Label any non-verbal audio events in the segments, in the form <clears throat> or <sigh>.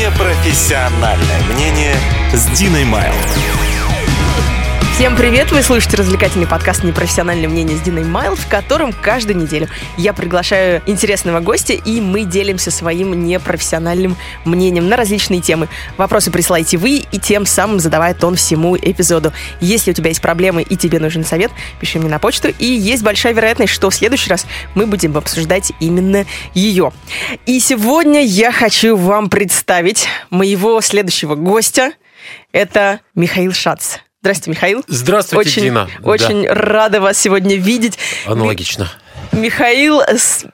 Непрофессиональное мнение с Диной Майл. Всем привет! Вы слушаете развлекательный подкаст «Непрофессиональное мнение» с Диной Майл, в котором каждую неделю я приглашаю интересного гостя, и мы делимся своим непрофессиональным мнением на различные темы. Вопросы присылайте вы, и тем самым задавая тон всему эпизоду. Если у тебя есть проблемы и тебе нужен совет, пиши мне на почту, и есть большая вероятность, что в следующий раз мы будем обсуждать именно ее. И сегодня я хочу вам представить моего следующего гостя. Это Михаил Шац. Здравствуйте, Михаил. Здравствуйте, очень, Дина. Очень Да. рада вас сегодня видеть. Аналогично. Михаил,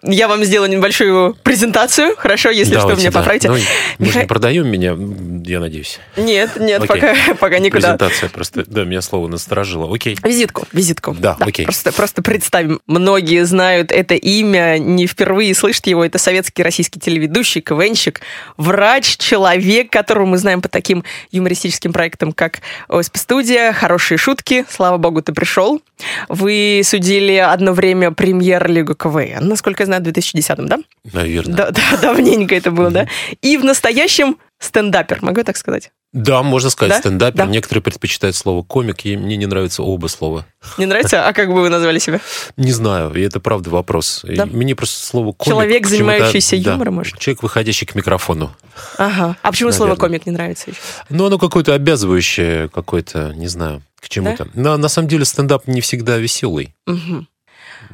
я вам сделаю небольшую презентацию, хорошо, если что, Давайте, меня да. поправите. Ну, мы же Миха- не продаем меня, я надеюсь. Нет, нет, Окей. пока, пока никуда. Презентация просто, да, меня слово насторожило. Окей. Визитку, визитку. Да, окей. Просто, просто представим. Многие знают это имя, не впервые слышат его. Это советский российский телеведущий, КВНщик, врач, человек, которого мы знаем по таким юмористическим проектам, как ОСП-студия, «Хорошие шутки». Слава богу, ты пришел. Вы судили одно время премьер-лигу КВН, насколько я знаю, в 2010-м, да? Наверное. Да, да, <laughs> давненько это было, да? И в настоящем стендапер, могу я так сказать? Да, можно сказать, Да? стендапер. Да. Некоторые предпочитают слово комик, и мне не нравятся оба слова. Не нравится? А как бы вы назвали себя? <laughs> Не знаю, и это правда вопрос. Да? Мне просто слово комик... Человек, занимающийся да, юмором, может? Человек, выходящий к микрофону. Ага. А почему слово Наверное. комик не нравится еще? Ну, оно какое-то обязывающее, какое-то, не знаю, к чему-то. Но на самом деле стендап не всегда веселый. Мгм.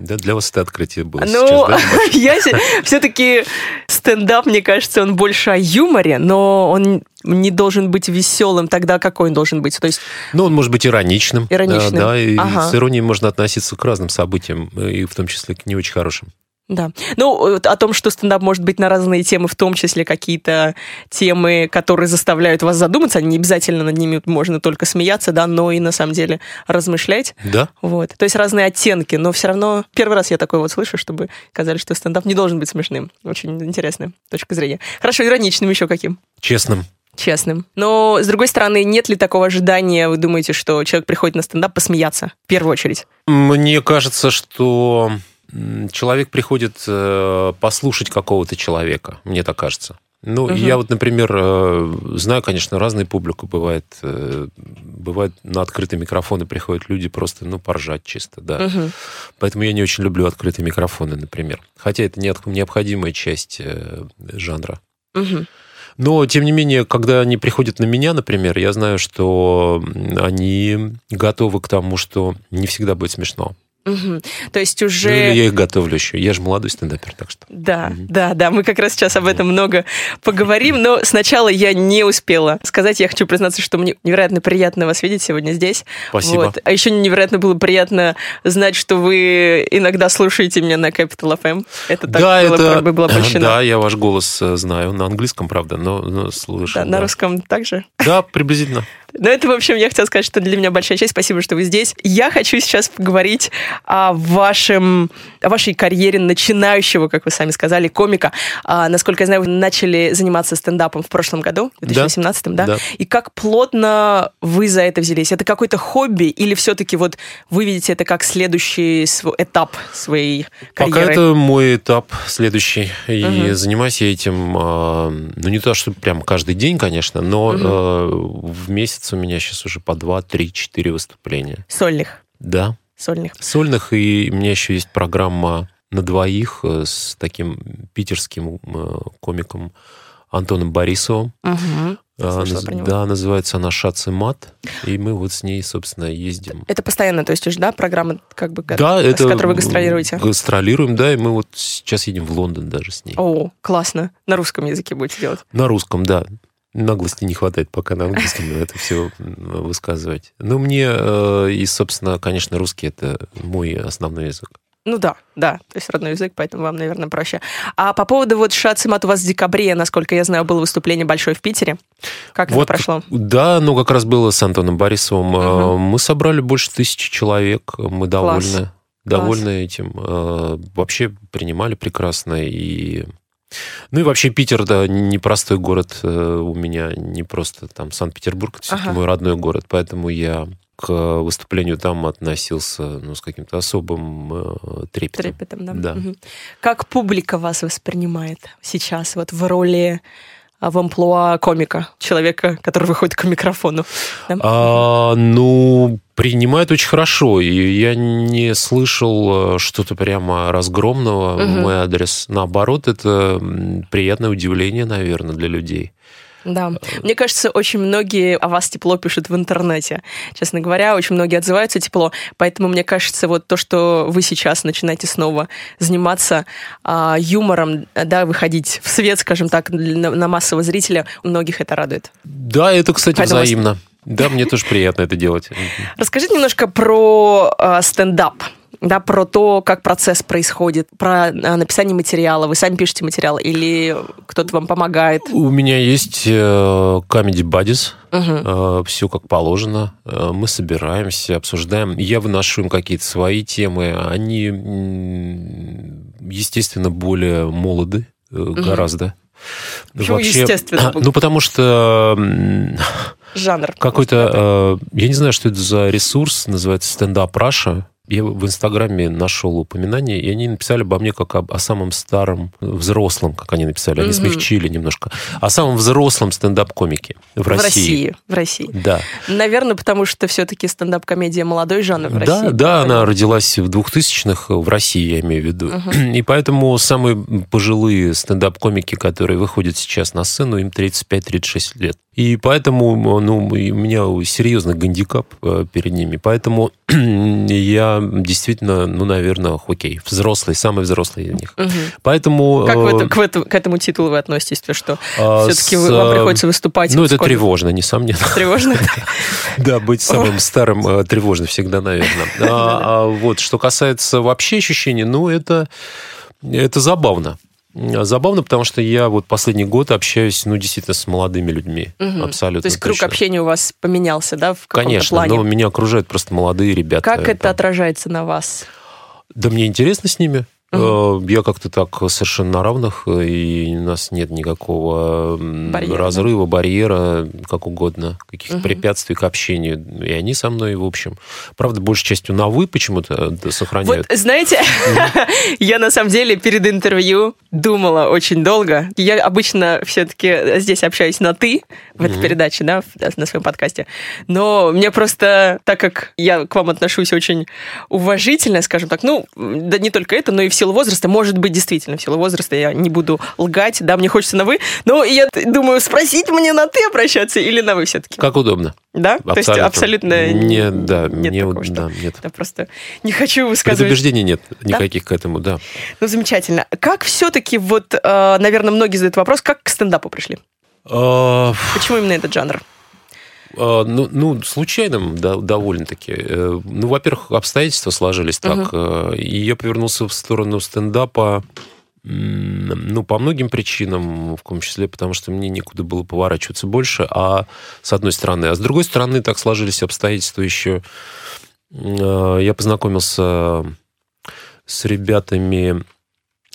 Да, для вас это открытие было Ну, сейчас, да? <laughs> я все-таки стендап, мне кажется, он больше о юморе, но он не должен быть веселым. Тогда какой он должен быть? То есть, Ну, он может быть ироничным. Ироничным. Да, да, и Ага. с иронией можно относиться к разным событиям, и в том числе к не очень хорошим. Да. Ну, о том, что стендап может быть на разные темы, в том числе какие-то темы, которые заставляют вас задуматься, не обязательно над ними можно только смеяться, да, но и на самом деле размышлять. Да? Вот. То есть разные оттенки, но все равно первый раз я такой вот слышу, чтобы сказали, что стендап не должен быть смешным. Очень интересная точка зрения. Хорошо, ироничным еще каким? Честным. Честным. Но, с другой стороны, нет ли такого ожидания, вы думаете, что человек приходит на стендап посмеяться, в первую очередь? Мне кажется, что человек приходит э, послушать какого-то человека. Мне так кажется. Ну, Мгм. я вот, например, э, знаю, конечно, разные публику бывает. э, Бывает, на открытые микрофоны приходят люди просто, ну, поржать чисто, да. Мгм. Поэтому я не очень люблю открытые микрофоны, например. Хотя это не- необходимая часть жанра. Мгм. Но, тем не менее, когда они приходят на меня, например, я знаю, что они готовы к тому, что не всегда будет смешно. Мгм. То есть Ну, уже... или я их готовлю еще. Я же молодой стендапер, так что. Да, Мгм. да, да, мы как раз сейчас об этом много поговорим, но сначала я не успела сказать, я хочу признаться, что мне невероятно приятно вас видеть сегодня здесь. Спасибо. Вот. А еще невероятно было приятно знать, что вы иногда слушаете меня на Capital FM. Это так да, было, это... бы было <clears throat> польщено. Да, я ваш голос э, знаю. На английском, правда, но, но слышал. Да, на русском также. Да, приблизительно. Ну, это, в общем, я хотела сказать, что для меня большая честь. Спасибо, что вы здесь. Я хочу сейчас поговорить о, вашем, о вашей карьере начинающего, как вы сами сказали, комика. А, насколько я знаю, вы начали заниматься стендапом в прошлом году, в 2018, да? Да. И как плотно вы за это взялись? Это какое-то хобби или все-таки вот вы видите это как следующий св- этап своей Пока карьеры? это мой этап следующий. И Мгм. занимаюсь я этим, э, ну, не то, что прям каждый день, конечно, но э, в месяц у меня сейчас уже по 2, 3, 4 выступления. Сольных. Да. Сольных. Сольных, и у меня еще есть программа на двоих э, с таким питерским э, комиком Антоном Борисовым. А, наз- него. Да, называется она «Шац и мат». И мы вот с ней, собственно, ездим. Это постоянно, то есть уже, да, программа, как бы, Да, с это... которой вы гастролируете? Гастролируем, да, и мы вот сейчас едем в Лондон даже с ней. О, классно. На русском языке будете делать. На русском, да. Наглости не хватает пока на английском <laughs> это все высказывать. Ну, мне, э, и, собственно, конечно, русский это мой основной язык. Ну да, да, то есть родной язык, поэтому вам, наверное, проще. А по поводу вот Шацимат у вас в декабре, насколько я знаю, было выступление большое в Питере. Как это Вот, прошло? Да, ну как раз было с Антоном Борисовым. Мгм. Мы собрали больше тысячи человек. Мы довольны, Класс. довольны этим. Э, Вообще принимали прекрасно. И... Ну и вообще Питер, да, непростой город э, у меня, не просто там Санкт-Петербург, это все-таки Ага. мой родной город, поэтому я к выступлению там относился ну, с каким-то особым э, трепетом. Трепетом, да. Да. Мгм. Как публика вас воспринимает сейчас вот в роли в амплуа комика, человека, который выходит к микрофону? Да? А, ну, принимают очень хорошо. И я не слышал э, что-то прямо разгромного Мгм. в мой адрес. Наоборот, это приятное удивление, наверное, для людей. Да. Мне кажется, очень многие о вас тепло пишут в интернете. Честно говоря, очень многие отзываются тепло. Поэтому мне кажется, вот то, что вы сейчас начинаете снова заниматься а, юмором, да, выходить в свет, скажем так, на, на массового зрителя, у многих это радует. Да, это, кстати, Поэтому- взаимно. Да, мне тоже приятно это делать. Расскажите немножко про а, стендап. Да, про то, как процесс происходит, про а, написание материала. Вы сами пишете материал или кто-то вам помогает? У меня есть э, Comedy Buddies. Мгм. все как положено. Э, Мы собираемся, обсуждаем. Я выношу им какие-то свои темы. Они, естественно, более молоды э, гораздо. Почему естественно? <clears throat> а, Ну, потому что Жанр. какой-то... э, Я не знаю, что это за ресурс, называется стендап Раша. Я в Инстаграме нашел упоминание, и они написали обо мне как об- о самом старом взрослом, как они написали. Они Мгм. смягчили немножко. О самом взрослом стендап-комике в В России. России. В России. Да. Наверное, потому что все-таки стендап-комедия молодой жанр в Да, России. да, она родилась в 2000-х в России, я имею в виду. И поэтому самые пожилые стендап-комики, которые выходят сейчас на сцену, им 35-36 лет. И поэтому ну, у меня серьезный гандикап э, перед ними. Поэтому <clears throat> я действительно, ну, наверное, окей, взрослый, самый взрослый из них. Мгм. Поэтому... Как в э, это- к, этому, к этому титулу вы относитесь? То, что а, все-таки с, вам э, приходится выступать? Ну, это сколько- тревожно, несомненно. Тревожно? <laughs> Да, быть самым старым э, тревожно всегда, наверное. А, а вот, что касается вообще ощущений, ну, это, это забавно. Забавно, потому что я вот последний год общаюсь, ну, действительно, с молодыми людьми. Мгм. Абсолютно То есть круг точно. общения у вас поменялся, да, в каком-то Конечно, плане? но меня окружают просто молодые ребята. Как это Там. отражается на вас? Да мне интересно с ними. Э, Я как-то так совершенно на равных, э, и у нас нет никакого Барьера, да? разрыва, барьера, как угодно, каких-то Мгм. препятствий к общению. И они со мной, в общем. Правда, большей частью на «вы» почему-то э, да, сохраняют. Вот, знаете, <laughs> я на самом деле перед интервью думала очень долго. Я обычно все-таки здесь общаюсь на «ты» в этой передаче, да, на своем подкасте. Но мне просто, так как я к вам отношусь очень уважительно, скажем так, ну, да не только это, но и в силу возраста, может быть, действительно, в силу возраста я не буду лгать, да, мне хочется на «вы», но я думаю, спросить мне на «ты» обращаться или на «вы» все-таки, Как удобно. да? То есть абсолютно Не, да, нет мне, такого, что- да, нет. Я просто не хочу высказывать Предубеждений нет никаких к этому, да. Ну, замечательно. Как все-таки, вот, э, наверное, многие задают вопрос, как к стендапу пришли? А, Почему именно этот жанр? А, Ну, ну, случайным да, довольно-таки. Э, Ну, во-первых, обстоятельства сложились так. И я повернулся в сторону стендапа, ну, по многим причинам, в том числе потому, что мне некуда было поворачиваться больше, а с одной стороны. А с другой стороны, так сложились обстоятельства еще. Э, Я познакомился с ребятами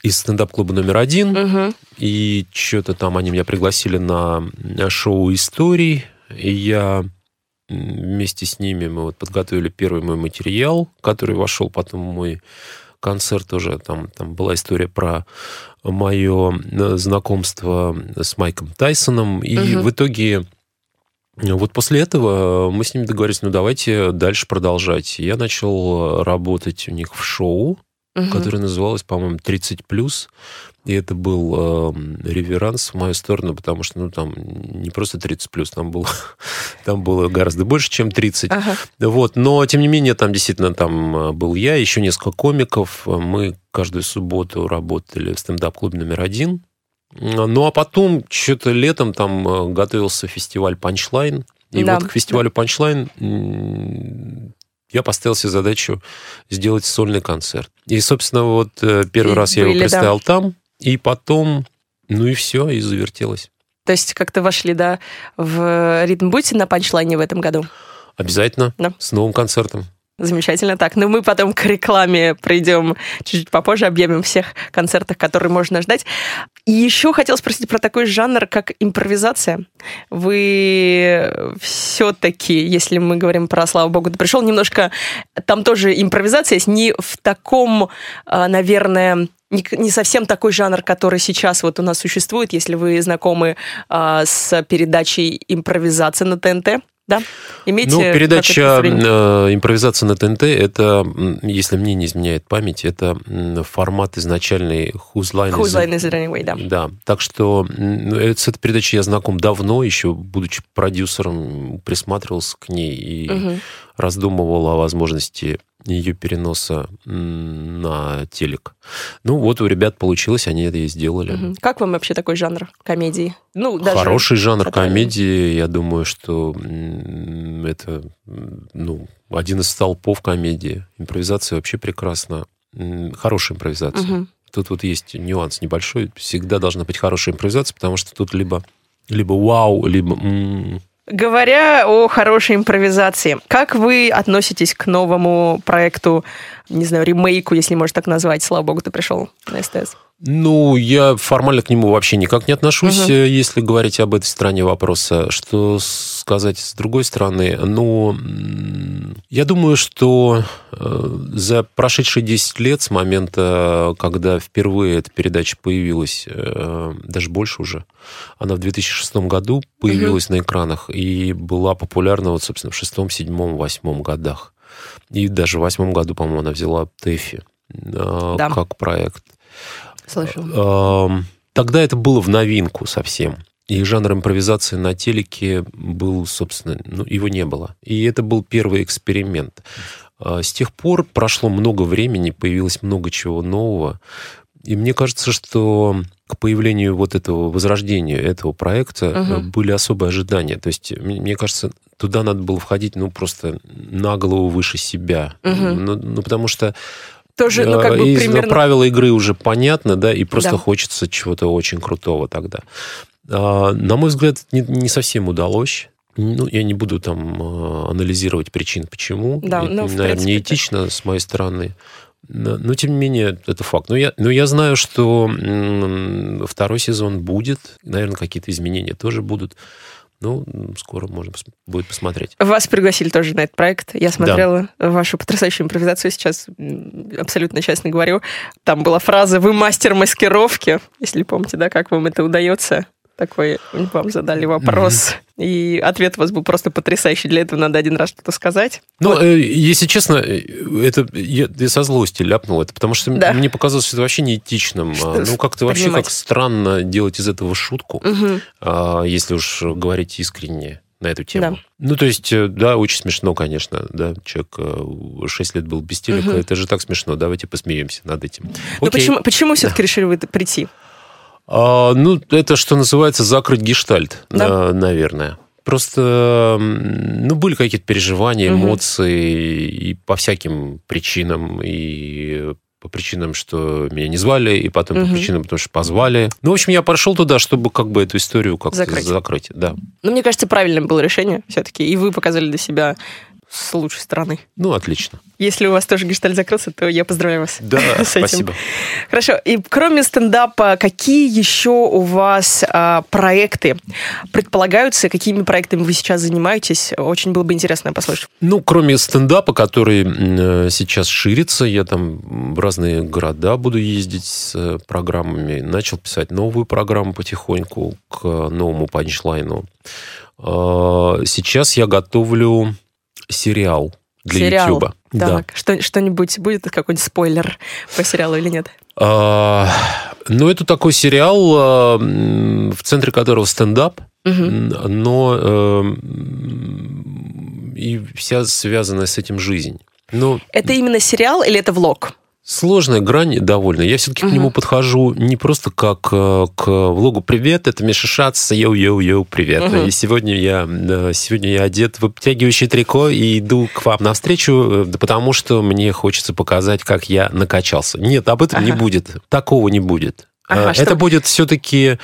из стендап-клуба номер один. Мгм. И что-то там они меня пригласили на шоу историй. И я вместе с ними мы вот подготовили первый мой материал, который вошел потом в мой концерт уже. Там, там была история про мое э, знакомство с Майком Тайсоном. И Мгм. в итоге э, вот после этого мы с ними договорились, ну давайте дальше продолжать. Я начал работать у них в шоу Мгм. которая называлась, по-моему, 30+. И это был э, реверанс в мою сторону, потому что, ну, там не просто 30+, там было, <laughs> там было гораздо больше, чем 30. Ага. Вот, но, тем не менее, там действительно там э, был я, еще несколько комиков. Мы каждую субботу работали в стендап-клубе номер один. Ну, а потом, что-то летом там э, готовился фестиваль «Панчлайн». И Да, вот к фестивалю «Панчлайн» я поставил себе задачу сделать сольный концерт. И, собственно, вот э, первый И раз я его были, да. представил там, и потом, ну и все, и завертелось. То есть как-то вошли, да, в ритм. Будете на панчлайне в этом году? Обязательно Да. с новым концертом. Замечательно. Так, ну мы потом к рекламе пройдем чуть-чуть попозже, объявим всех концертах, которые можно ждать. И еще хотел спросить про такой жанр, как импровизация. Вы все-таки, если мы говорим про «Слава Богу, ты пришел», немножко там тоже импровизация есть, не в таком, а, наверное, не, совсем такой жанр, который сейчас вот у нас существует, если вы знакомы а, с передачей импровизация на ТНТ. Да? Имейте ну, передача э, импровизация на ТНТ, это, если мне не изменяет память, это формат изначальный Whose Line, Whose line is it anyway, да. Да, так что с этой передачей я знаком давно, еще будучи продюсером, присматривался к ней и угу. раздумывал о возможности ее переноса на телек. Ну, вот у ребят получилось, они это и сделали. Угу. Как вам вообще такой жанр комедии? Ну, даже Хороший жанр комедии, я думаю, что это ну, один из столпов комедии. Импровизация вообще прекрасна. Хорошая импровизация. Угу. Тут вот есть нюанс небольшой. Всегда должна быть хорошая импровизация, потому что тут либо, либо вау, либо Говоря о хорошей импровизации, как вы относитесь к новому проекту, не знаю, ремейку, если можно так назвать, слава богу, ты пришел на СТС? Ну, я формально к нему вообще никак не отношусь, угу. если говорить об этой стороне вопроса. Что сказать с другой стороны? Ну, я думаю, что э, за прошедшие 10 лет с момента, когда впервые эта передача появилась, э, даже больше уже, она в 2006 году появилась угу. на экранах и была популярна, вот, собственно, в шестом, седьмом, восьмом годах. И даже в восьмом году, по-моему, она взяла ТЭФИ да. как проект. Слышал. Тогда это было в новинку совсем. И жанр импровизации на телеке был, собственно, ну, его не было. И это был первый эксперимент. А, с тех пор прошло много времени, появилось много чего нового. И мне кажется, что к появлению вот этого возрождения этого проекта угу. были особые ожидания. То есть, мне кажется, туда надо было входить, ну, просто на голову выше себя. Угу. Ну, ну, потому что тоже, ну, как бы, и примерно... правила игры уже понятны, да, и просто да. хочется чего-то очень крутого тогда. А, на мой взгляд, не, не совсем удалось. Ну, я не буду там а, анализировать причин, почему. Да, это, ну, наверное, принципе, неэтично да. с моей стороны. Но, но, тем не менее, это факт. Но я, но я знаю, что второй сезон будет. Наверное, какие-то изменения тоже будут. Ну, скоро можно будет посмотреть. Вас пригласили тоже на этот проект. Я смотрела да. вашу потрясающую импровизацию сейчас, абсолютно честно говорю. Там была фраза «Вы мастер маскировки», если помните, да, как вам это удается такой, вам задали вопрос, mm-hmm. и ответ у вас был просто потрясающий. Для этого надо один раз что-то сказать. Ну, вот. э, если честно, э, это я, я со злости ляпнул это, потому что да. мне показалось, что это вообще неэтичным. Что ну, как-то вообще как странно делать из этого шутку, угу. а, если уж говорить искренне на эту тему. Да. Ну, то есть, э, да, очень смешно, конечно, да, человек 6 э, лет был без телека, угу. это же так смешно, давайте посмеемся над этим. Но ну, почему, почему все-таки да. решили вы прийти? А, ну, это, что называется, закрыть гештальт, да. наверное. Просто, ну, были какие-то переживания, эмоции, угу. и по всяким причинам, и по причинам, что меня не звали, и потом угу. по причинам, потому что позвали. Ну, в общем, я пошел туда, чтобы как бы эту историю как-то закрыть. закрыть. Да. Ну, мне кажется, правильным было решение все-таки, и вы показали для себя с лучшей стороны. Ну, отлично. Если у вас тоже гешталь закрылся, то я поздравляю вас да, <laughs> с этим. спасибо. Хорошо. И кроме стендапа, какие еще у вас а, проекты предполагаются? Какими проектами вы сейчас занимаетесь? Очень было бы интересно послушать. Ну, кроме стендапа, который э, сейчас ширится, я там в разные города буду ездить с э, программами. Начал писать новую программу потихоньку к новому панчлайну. А, сейчас я готовлю сериал для сериал. YouTube. Так, да. что, что-нибудь будет, какой-нибудь спойлер по сериалу или нет? А, ну, это такой сериал, а, в центре которого стендап, угу. но а, и вся связанная с этим жизнь. Ну, это именно сериал или это влог? Сложная грань довольно. Я все-таки угу. к нему подхожу не просто как э, к влогу «Привет, это Миша Шац, йоу-йоу-йоу, привет». Угу. И сегодня я, сегодня я одет в обтягивающее трико и иду к вам навстречу, э, потому что мне хочется показать, как я накачался. Нет, об этом ага. не будет. Такого не будет. Ага, э, это что... будет все-таки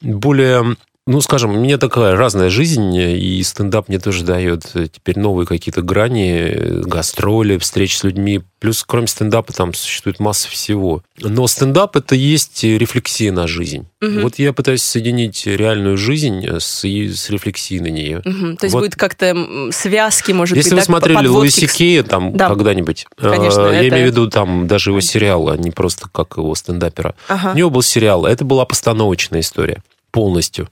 более ну, скажем, у меня такая разная жизнь, и стендап мне тоже дает теперь новые какие-то грани, гастроли, встречи с людьми. Плюс, кроме стендапа, там существует масса всего. Но стендап – это есть рефлексия на жизнь. Угу. Вот я пытаюсь соединить реальную жизнь с, с рефлексией на нее. Угу. То есть вот. будет как-то связки, может Если быть, Если вы смотрели Луи Си Кея там да. когда-нибудь, Конечно, э, я это... имею в виду там даже его сериал, а не просто как его стендапера. Ага. У него был сериал, это была постановочная история полностью.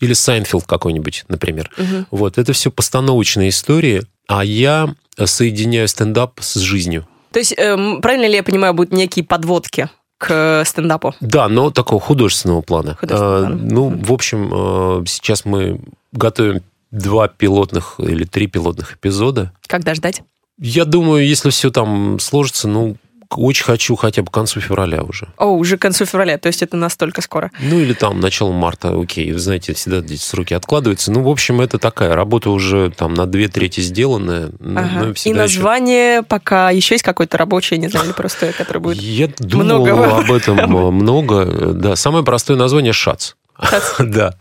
Или Сайнфелд какой-нибудь, например. Угу. Вот, это все постановочные истории, а я соединяю стендап с жизнью. То есть, э, правильно ли я понимаю, будут некие подводки? к стендапу. Да, но такого художественного плана. Художественного плана. А, ну, в общем, э, сейчас мы готовим два пилотных или три пилотных эпизода. Когда ждать? Я думаю, если все там сложится, ну, очень хочу хотя бы к концу февраля уже. О, уже к концу февраля, то есть это настолько скоро. Ну, или там начало марта, окей. Вы знаете, всегда эти сроки откладываются. Ну, в общем, это такая работа уже там на две трети сделанная. Ага. И название еще... пока еще есть какое-то рабочее, не знаю, или просто, которое будет Я думал много. об этом много. Да, самое простое название «Шац». <laughs> Да.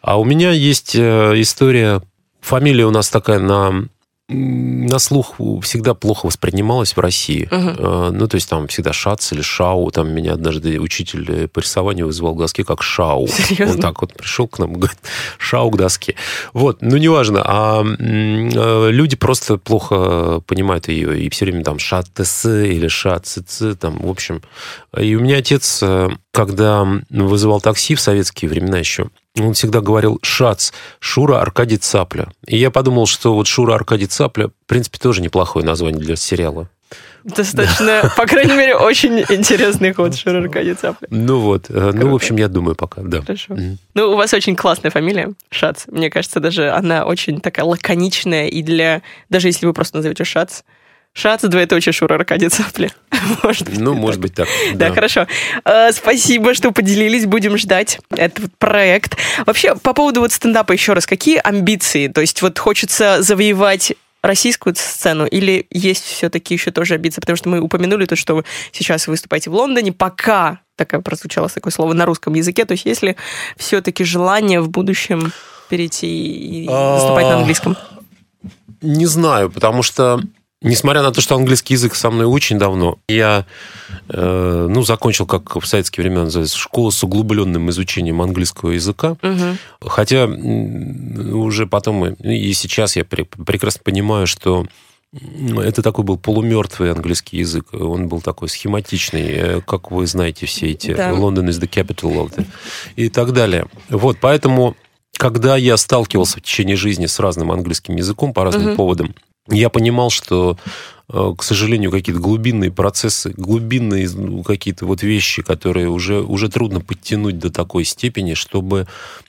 А у меня есть э, история... Фамилия у нас такая на на слух всегда плохо воспринималось в России. Uh-huh. Ну, то есть там всегда Шац или Шау. Там меня однажды учитель по рисованию вызывал к доске как Шау. Серьезно? Он так вот пришел к нам и говорит, <laughs> Шау к доске. Вот, ну, неважно. А э, люди просто плохо понимают ее. И все время там Шат или Шат. Там, в общем. И у меня отец, э, когда вызывал такси в советские времена еще, он всегда говорил «Шац», Шура Аркадий Цапля. И я подумал, что вот Шура Аркадий Цапля, в принципе, тоже неплохое название для сериала. Достаточно, по крайней мере, <laughs> очень интересный ход Шура Аркадий Цапля. Ну вот, Круто. ну, в общем, я думаю пока, да. Хорошо. Ну, у вас очень классная фамилия, Шац. Мне кажется, даже она очень такая лаконичная, и для... Даже если вы просто назовете Шац, Шац, двоеточие, Шура, Аркадий Цапли. <laughs> может быть, ну, может так. быть так. Да, да хорошо. А, спасибо, что поделились. Будем ждать этот проект. Вообще, по поводу вот стендапа еще раз. Какие амбиции? То есть вот хочется завоевать российскую сцену или есть все-таки еще тоже амбиции? Потому что мы упомянули то, что вы сейчас выступаете в Лондоне, пока такое прозвучало такое слово на русском языке. То есть есть ли все-таки желание в будущем перейти и выступать на английском? Не знаю, потому что Несмотря на то, что английский язык со мной очень давно, я э, ну, закончил, как в советские времена называется, школу с углубленным изучением английского языка. Угу. Хотя уже потом, и сейчас я прекрасно понимаю, что это такой был полумертвый английский язык. Он был такой схематичный, э, как вы знаете все эти да. London is the capital of the... и так далее. Вот, поэтому, когда я сталкивался в течение жизни с разным английским языком по разным угу. поводам, я понимал, что, э, к сожалению, какие-то глубинные процессы, глубинные ну, какие-то вот вещи, которые уже, уже трудно подтянуть до такой степени, чтобы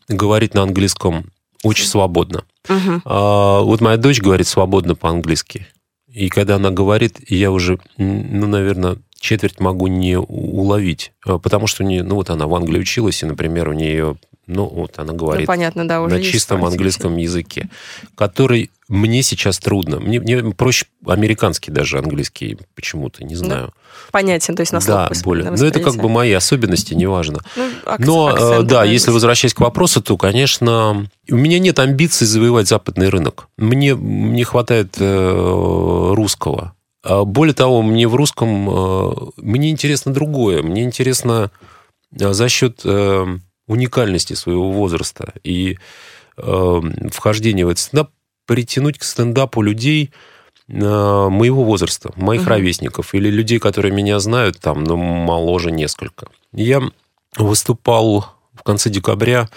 говорить на английском очень свободно. Угу. А, вот моя дочь говорит свободно по-английски. И когда она говорит, я уже, ну, наверное, четверть могу не уловить. А, потому что, не, ну, вот она в Англии училась, и, например, у нее ну, вот она говорит ну, понятно, да, уже на чистом английском языке, который мне сейчас трудно. Мне, мне проще американский даже английский почему-то, не знаю. Ну, понятен, то есть на слух Да, более. Но это как бы мои особенности, неважно. Ну, акцент, Но, акцент, э, да, если возвращаясь к вопросу, то, конечно, у меня нет амбиций завоевать западный рынок. Мне не хватает э, русского. А более того, мне в русском... Э, мне интересно другое. Мне интересно э, за счет... Э, уникальности своего возраста и э, вхождения в этот стендап притянуть к стендапу людей э, моего возраста, моих угу. ровесников или людей, которые меня знают, там, ну, моложе несколько. Я выступал в конце декабря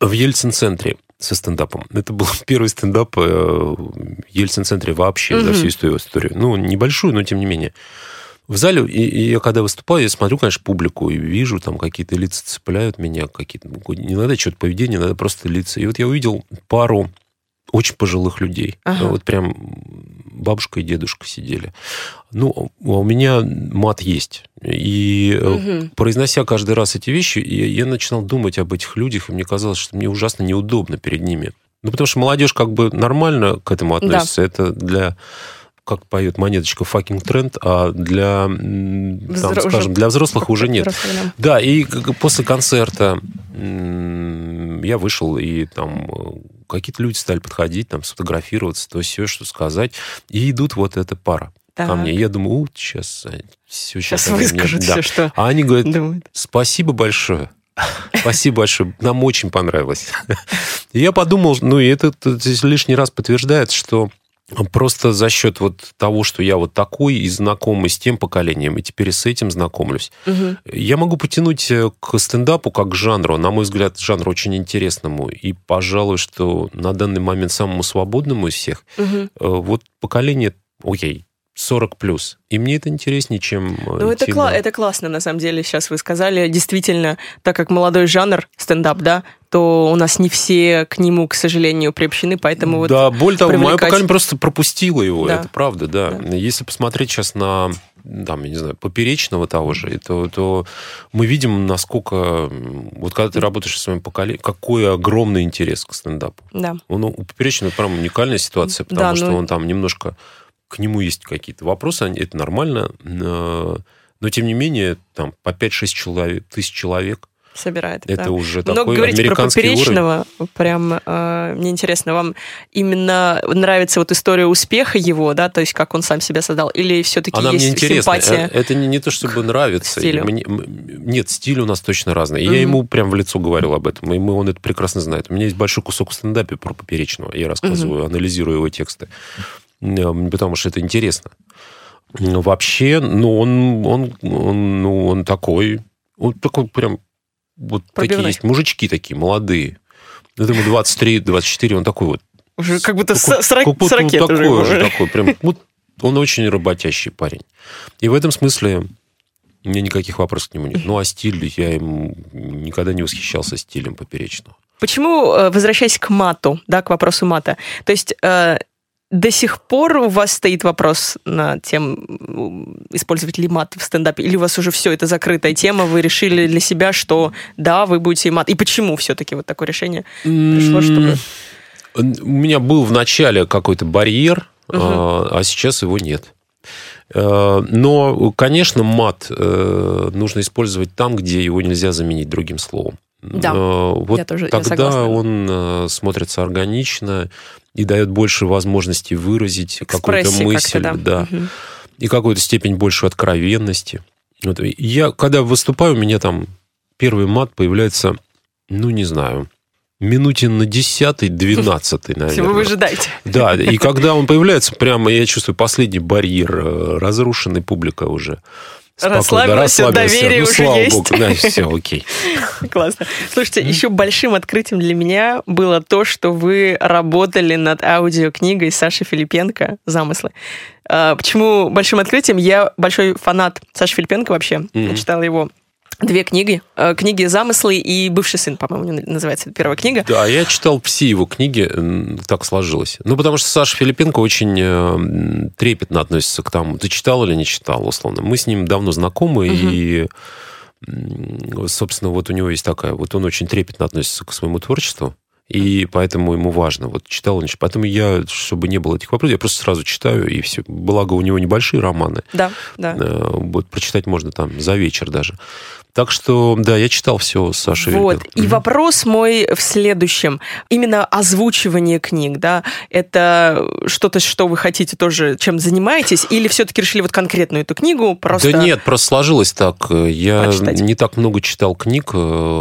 в Ельцин-центре со стендапом. Это был <laughs> первый стендап э, в Ельцин-центре вообще угу. за всю историю. Ну, небольшую, но тем не менее в зале, и, и я когда выступаю, я смотрю, конечно, публику, и вижу, там какие-то лица цепляют меня, какие-то... Не надо что-то поведение, надо просто лица. И вот я увидел пару очень пожилых людей. Ага. Вот прям бабушка и дедушка сидели. Ну, а у меня мат есть. И угу. произнося каждый раз эти вещи, я, я начинал думать об этих людях, и мне казалось, что мне ужасно неудобно перед ними. Ну, потому что молодежь как бы нормально к этому относится. Да. Это для как поет монеточка fucking тренд, а для, Взро... там, скажем, для взрослых уже нет. Да, и после концерта я вышел, и там э, какие-то люди стали подходить, там, сфотографироваться, то все, что сказать. И идут вот эта пара так. ко мне. Я думаю, у, сейчас все сейчас, сейчас выскажут все, да. что А они говорят, думают. спасибо большое. Спасибо большое. Нам очень понравилось. <laughs> я подумал, ну, и это, это лишний раз подтверждает, что Просто за счет вот того, что я вот такой и знакомый с тем поколением, и теперь с этим знакомлюсь, угу. я могу потянуть э, к стендапу как к жанру, на мой взгляд, жанру очень интересному. И, пожалуй, что на данный момент самому свободному из всех, угу. вот поколение, окей, 40 плюс. И мне это интереснее, чем... Э, ну, это, кла- это классно, на самом деле, сейчас вы сказали. Действительно, так как молодой жанр, стендап, да, то у нас не все к нему, к сожалению, приобщены, поэтому Да, вот более того, привлекать... мое поколение просто пропустило его, да. это правда, да. да. Если посмотреть сейчас на там, я не знаю, поперечного того же, то, то мы видим, насколько... Вот когда ты работаешь с своим поколением, какой огромный интерес к стендапу. Да. Он, у поперечного, прям уникальная ситуация, потому да, что ну... он там немножко к нему есть какие-то вопросы, это нормально, но тем не менее там по 5-6 человек, тысяч человек собирает. Это да. уже Много такой говорите про поперечного. Уровень. Прям э, мне интересно, вам именно нравится вот история успеха его, да, то есть как он сам себя создал, или все-таки Она есть мне интересна. симпатия? Э, это не, не то, чтобы нравится. Стилю. Мне, нет, стиль у нас точно разный. Mm-hmm. Я ему прям в лицо говорил об этом, и мы, он это прекрасно знает. У меня есть большой кусок в стендапе про поперечного. Я рассказываю, mm-hmm. анализирую его тексты потому что это интересно. Вообще, ну, он, он, он, ну, он такой, он такой прям, вот Пробивной. такие есть мужички такие, молодые. Я думаю, 23-24, он такой вот. Уже как будто такой, с, с, как будто такой уже. такой, прям, вот, он очень работящий парень. И в этом смысле у меня никаких вопросов к нему нет. Ну, а стиль, я ему никогда не восхищался стилем поперечного. Почему, э, возвращаясь к мату, да, к вопросу мата, то есть э, до сих пор у вас стоит вопрос на тем, использовать ли мат в стендапе, или у вас уже все, это закрытая тема, вы решили для себя, что да, вы будете мат. И почему все-таки вот такое решение пришло, чтобы... У меня был в начале какой-то барьер, угу. а сейчас его нет. Э, но, конечно, мат э, нужно использовать там, где его нельзя заменить другим словом. Да, вот я тоже тогда я он смотрится органично, и дает больше возможностей выразить какую-то мысль, да, да угу. и какую-то степень большей откровенности. Вот. Я, когда выступаю, у меня там первый мат появляется, ну, не знаю, минуте на десятый, двенадцатый, наверное. Всего вы выжидаете. Да, и когда он появляется, прямо я чувствую последний барьер, э, разрушенный публика уже. Расслабилась, доверие ну, уже слава есть. Богу, да, все, окей. <laughs> Классно. Слушайте, еще большим открытием для меня было то, что вы работали над аудиокнигой Саши Филипенко «Замыслы». А, почему большим открытием? Я большой фанат Саши Филипенко вообще. Я читала его Две книги. Э, книги «Замыслы» и «Бывший сын», по-моему, называется первая книга. Да, я читал все его книги, так сложилось. Ну, потому что Саша Филипенко очень э, трепетно относится к тому, ты читал или не читал, условно. Мы с ним давно знакомы, угу. и, собственно, вот у него есть такая... Вот он очень трепетно относится к своему творчеству. И поэтому ему важно. Вот читал он. Поэтому я, чтобы не было этих вопросов, я просто сразу читаю, и все. Благо, у него небольшие романы. Да, да. Э, вот прочитать можно там за вечер даже. Так что, да, я читал все Саши Вот. Вильбер. И вопрос мой в следующем. Именно озвучивание книг, да, это что-то, что вы хотите тоже, чем занимаетесь, или все-таки решили вот конкретную эту книгу просто... Да нет, просто сложилось так. Я прочитать. не так много читал книг э,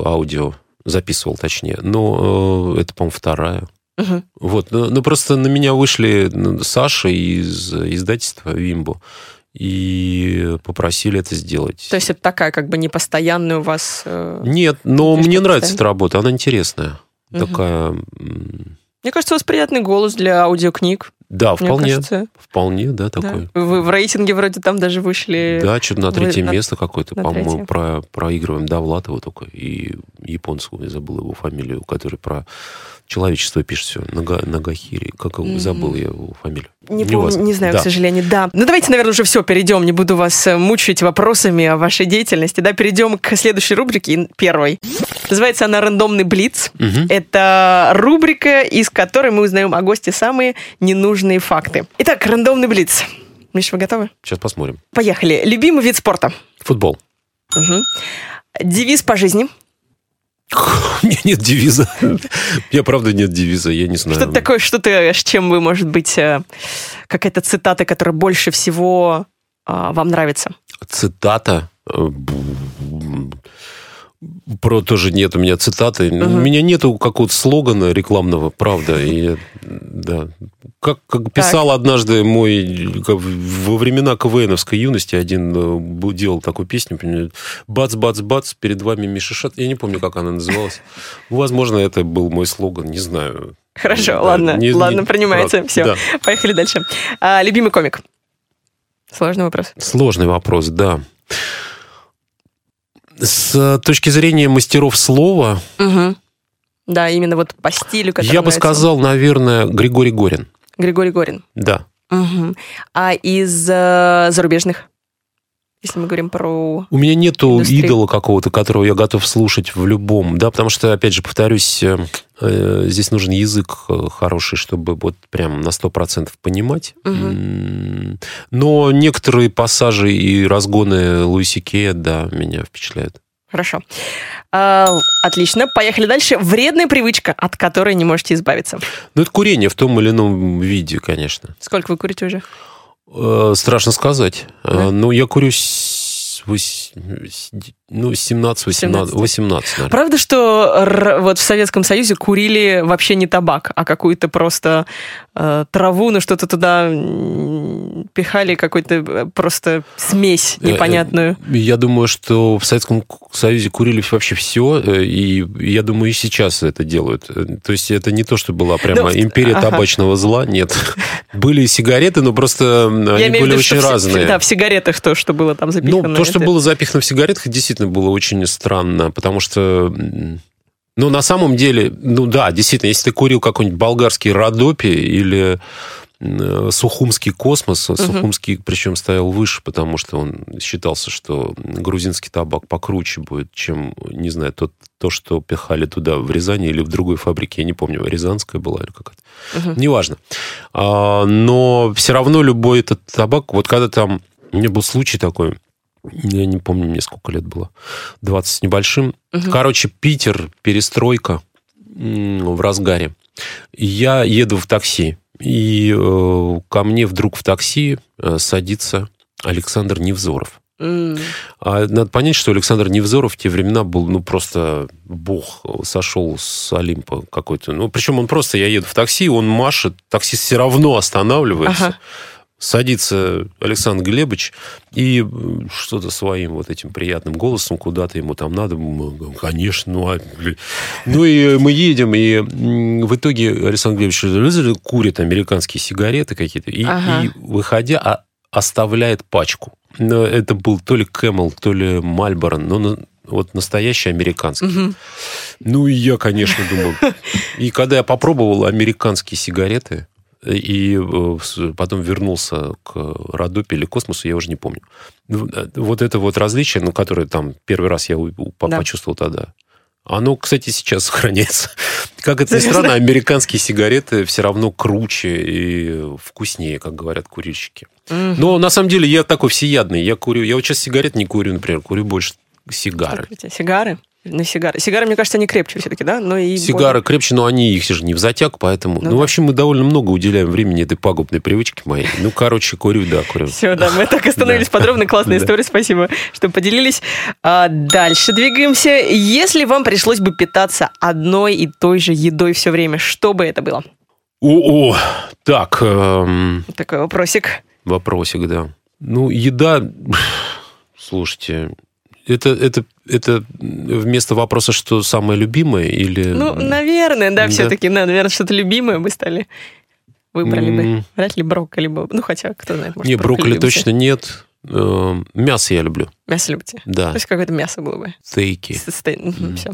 аудио, записывал точнее, но э, это, по-моему, вторая. Угу. Вот, ну, ну просто на меня вышли ну, Саша из издательства Вимбо и попросили это сделать. То есть это такая как бы непостоянная у вас... Э, Нет, но мне нравится эта работа, она интересная. Угу. Такая... Мне кажется, у вас приятный голос для аудиокниг. Да, вполне. Кажется. Вполне, да, такой. Да. Вы в рейтинге вроде там даже вышли... Да, что-то на третье Вы место какое-то, по-моему, про, проигрываем Довлатова только и японского, я забыл его фамилию, который про человечество пишет все, Нага, Нагахири. Как mm-hmm. забыл я его фамилию. Не, не помню, не знаю, да. к сожалению, да. Ну, давайте, наверное, уже все, перейдем, не буду вас э, мучить вопросами о вашей деятельности, да, перейдем к следующей рубрике, первой. Называется она «Рандомный блиц». Угу. Это рубрика, из которой мы узнаем о госте самые ненужные факты. Итак, «Рандомный блиц». Миша, вы готовы? Сейчас посмотрим. Поехали. Любимый вид спорта? Футбол. Угу. Девиз по жизни? <laughs> У меня нет девиза. У меня, правда, нет девиза, я не знаю. Что-то такое, что-то, с чем вы, может быть, э, какая-то цитата, которая больше всего а, вам нравится? Цитата? Про тоже нет у меня цитаты. У меня нету какого-то слогана рекламного, правда. И, да. Как, как писал однажды мой как во времена КВНовской юности один э, делал такую песню, бац-бац-бац, перед вами Мишишат. Я не помню, как она называлась. Возможно, это был мой слоган, не знаю. Хорошо, Да, ладно, не- ладно, не- принимается. правда, Все, да. поехали дальше. А, любимый комик? Сложный вопрос. Сложный вопрос, да. С точки зрения мастеров слова, Мгм. Да, именно вот по стилю, который я бы сказал, наверное, Григорий Горин. Григорий Горин. Да. Мгм. А из э, зарубежных? Если мы говорим про... У меня нету Индустрия. идола какого-то, которого я готов слушать в любом, да, потому что, опять же, повторюсь, э, э, здесь нужен язык э, хороший, чтобы вот прям на 100% понимать. М, Но некоторые пассажи и разгоны Луиси Кея, да, меня впечатляют. Хорошо. А, отлично, поехали дальше. Вредная привычка, от которой не можете избавиться. Ну, это курение в том или ином виде, конечно. Сколько вы курите уже? Э, Страшно сказать. Э, Да? Ну, я курю с с- ну, 17-18, 18, наверное. Правда, что вот в Советском Союзе курили вообще не табак, а какую-то просто э, траву, ну что-то туда пихали, какую-то э, просто смесь Э, э, непонятную. Я думаю, что в Советском Союзе курили вообще все, и я думаю, и сейчас это делают. То есть это не то, что была прямо Ну, империя ага. табачного зла, нет. <laughs> Были сигареты, но просто Я они в были виду, очень в разные. Да, в сигаретах то, что было там запихано. Ну, то, что это- было запихано в сигаретах, действительно было очень странно, потому что, ну, на самом деле, ну да, действительно, если ты курил какой-нибудь болгарский Родопи или э, Сухумский космос, Сухумский причем стоял выше, потому что он считался, что грузинский табак покруче будет, чем, не знаю, тот, то, что пихали туда в Рязани или в другой фабрике, я не помню, Рязанская была или какая-то. Неважно. А, но все равно любой этот табак, вот когда там, у меня был случай такой, я не помню, мне сколько лет было, 20 с небольшим. Короче, Питер, перестройка в разгаре. Я еду в такси, и э, ко мне вдруг в такси э, садится Александр Невзоров. М, А надо понять, что Александр Невзоров в те времена был, ну, просто бог сошел с Олимпа какой-то. Ну, причем он просто, я еду в такси, он машет, таксист все равно останавливается. Ага. Садится Александр Глебович и э, что-то своим вот этим приятным голосом куда-то ему там надо. Конечно, ну, а, блин». ну и мы едем, и в итоге Александр Глебович курит американские сигареты какие-то, и, Ага. и, выходя, а- оставляет пачку. Это был то ли Camel, то ли Мальборо, но вот настоящий американский. мгм. Ну, и я, конечно, думал. И когда я попробовал американские сигареты, и э, потом вернулся к Родопе или Космосу, я уже не помню. Ну, э, Вот это вот различие, ну, которое там первый раз я Да. почувствовал тогда, оно, кстати, сейчас <laughs> сохраняется. Как это ни странно, американские сигареты все равно круче и вкуснее, как говорят курильщики. Но на самом деле я такой всеядный. Я курю, я вот сейчас сигарет не курю, например, курю больше сигары. Сигары? На сигары. Сигары, мне кажется, они крепче все-таки, да? Но и Сигары крепче, но они их же не в затяг, поэтому... Ну Ну, да. вообще, мы довольно много уделяем времени этой пагубной привычке моей. Ну, короче, курю, да, курю. Все, да, мы так <laughs> остановились подробно. Классная история, спасибо, что поделились. А, дальше двигаемся. Если вам пришлось бы питаться одной и той же едой все время, что бы это было? О, так, эм, Такой вопросик. вопросик, да. Ну, еда... Слушайте, это, это, это вместо вопроса, что самое любимое, или... Ну, наверное, да, Да. все-таки, да, наверное, что-то любимое бы стали. Выбрали бы. М. Вряд ли брокколи бы. Ну, хотя, кто знает, может, Не, брокколи точно нет. Эм, Мясо я люблю. Мясо любите? Да, То есть какое-то мясо было бы. стейки. Все.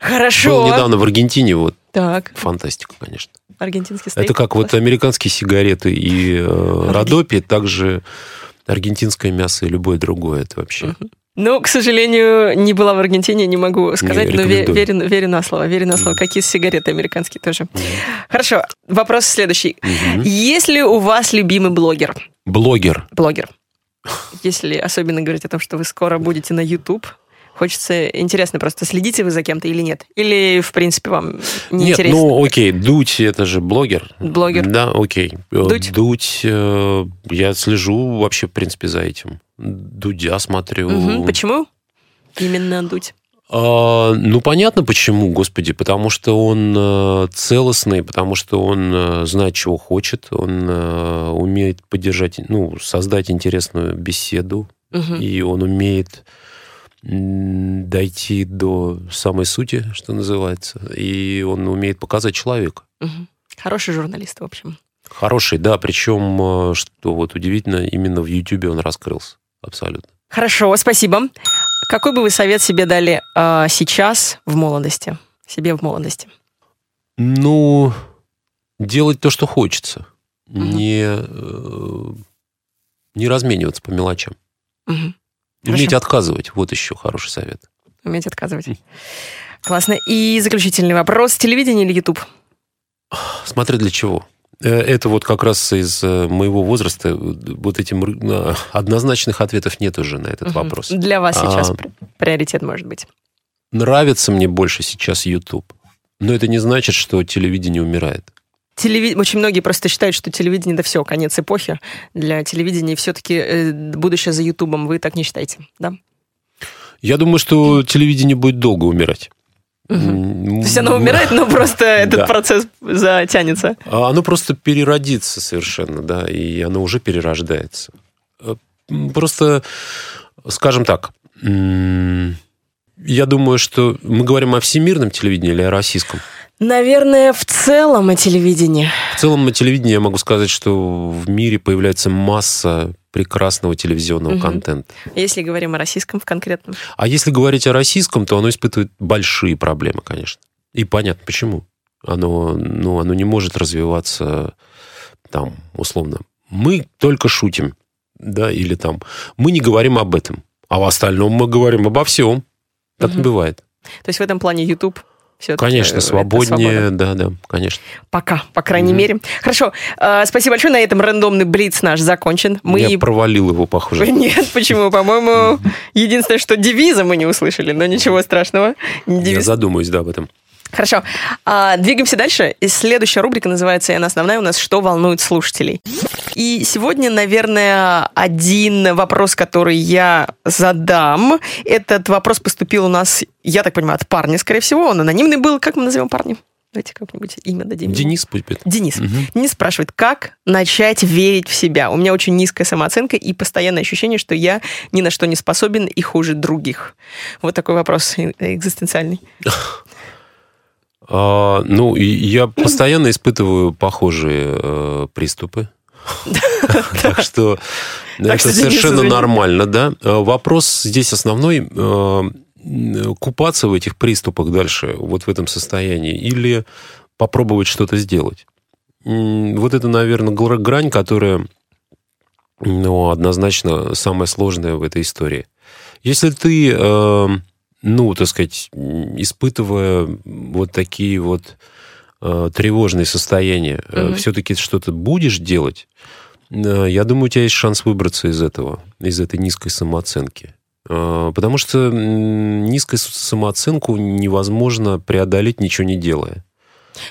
Хорошо. Был недавно в Аргентине, вот, Так, фантастика, конечно. аргентинский стейк. Это как вот американские сигареты и э, Родопи, также аргентинское мясо и любое другое. Это вообще... Ну, к сожалению, не была в Аргентине, не могу сказать, но ве- рекомендую. верю, верю на слово, верю на слово. Какие сигареты американские тоже. Хорошо, вопрос следующий. Мгм. Есть ли у вас любимый блогер? Блогер. Блогер. Если особенно говорить о том, что вы скоро будете на YouTube, Хочется, интересно просто, следите вы за кем-то или нет? Или, в принципе, вам не Нет, интересно? ну окей, Дудь это же блогер. Блогер. Да, окей. Э, Дудь? Дудь, э, я слежу вообще, в принципе, за этим. Дудя смотрю. Мгм. Почему именно дуть? А, ну, понятно почему, господи, потому что он э, целостный, потому что он э, знает, чего хочет, он э, умеет поддержать, ну, создать интересную беседу, Мгм. и он умеет дойти до самой сути, что называется, и он умеет показать человека. Хороший журналист, в общем. Хороший, да, причем, э, что вот удивительно, именно в Ютубе он раскрылся. Абсолютно. Хорошо, спасибо. Какой бы вы совет себе дали а, сейчас в молодости? Себе в молодости. Ну, делать то, что хочется. Мгм. Не, э, не размениваться по мелочам. Мгм. Уметь отказывать. Вот еще хороший совет. Уметь отказывать. Классно. И заключительный вопрос. Телевидение или YouTube? Смотря для чего. Э, Это вот как раз из э, моего возраста. Вот этим однозначных ответов нет уже на этот Мгм. вопрос. Для вас А. сейчас при- приоритет может быть. Нравится мне больше сейчас YouTube. Но это не значит, что телевидение умирает. Телеви- Очень многие просто считают, что телевидение это все, конец эпохи. Для телевидения все-таки будущее за Ютубом. Вы так не считаете, да? Я думаю, что телевидение будет долго умирать. М, То есть оно умирает, но просто <laughs> этот Да. процесс затянется. А Оно просто переродится совершенно, да, и оно уже перерождается. Э, Просто, скажем так, я думаю, что мы говорим о всемирном телевидении или о российском. Наверное, в целом о телевидении. В целом на телевидении я могу сказать, что в мире появляется масса прекрасного телевизионного Мгм. контента. Если говорим о российском в конкретном. А если говорить о российском, то оно испытывает большие проблемы, конечно. И понятно, почему. Оно, ну, оно не может развиваться там, условно. Мы только шутим, да, или там, мы не говорим об этом, а в остальном мы говорим обо всем. Так не Мгм. бывает. То есть в этом плане YouTube все Конечно, свободнее, да, да, конечно. Пока, по крайней Мгм. мере. Хорошо, э, спасибо большое. На этом рандомный блиц наш закончен. Мы... Я провалил его, похоже. <laughs> Нет, почему? По-моему, единственное, что девиза мы не услышали, но ничего страшного. Я Девиз задумаюсь, да, об этом. Хорошо. А, двигаемся дальше. И следующая рубрика называется, и она основная у нас «Что волнует слушателей?». И сегодня, наверное, один вопрос, который я задам. Этот вопрос поступил у нас, я так понимаю, от парня, скорее всего. Он анонимный был. Как мы назовем парня? Давайте как-нибудь имя дадим. Денис будет. Денис. Мгм. Денис спрашивает, как начать верить в себя? У меня очень низкая самооценка и постоянное ощущение, что я ни на что не способен и хуже других. Вот такой вопрос э- экзистенциальный. <laughs> А, ну, я постоянно испытываю похожие э, приступы. <laughs> Так что это совершенно нормально, да. Э, Вопрос здесь основной э, купаться в этих приступах дальше, вот в этом состоянии, или попробовать что-то сделать. Вот это, наверное, гра- грань, которая ну, однозначно самая сложная в этой истории. Если ты, ну, так сказать, испытывая вот такие вот э, тревожные состояния, Мгм. все-таки что-то будешь делать, э, я думаю, у тебя есть шанс выбраться из этого, из этой низкой самооценки. Э, Потому что низкую самооценку невозможно преодолеть, ничего не делая.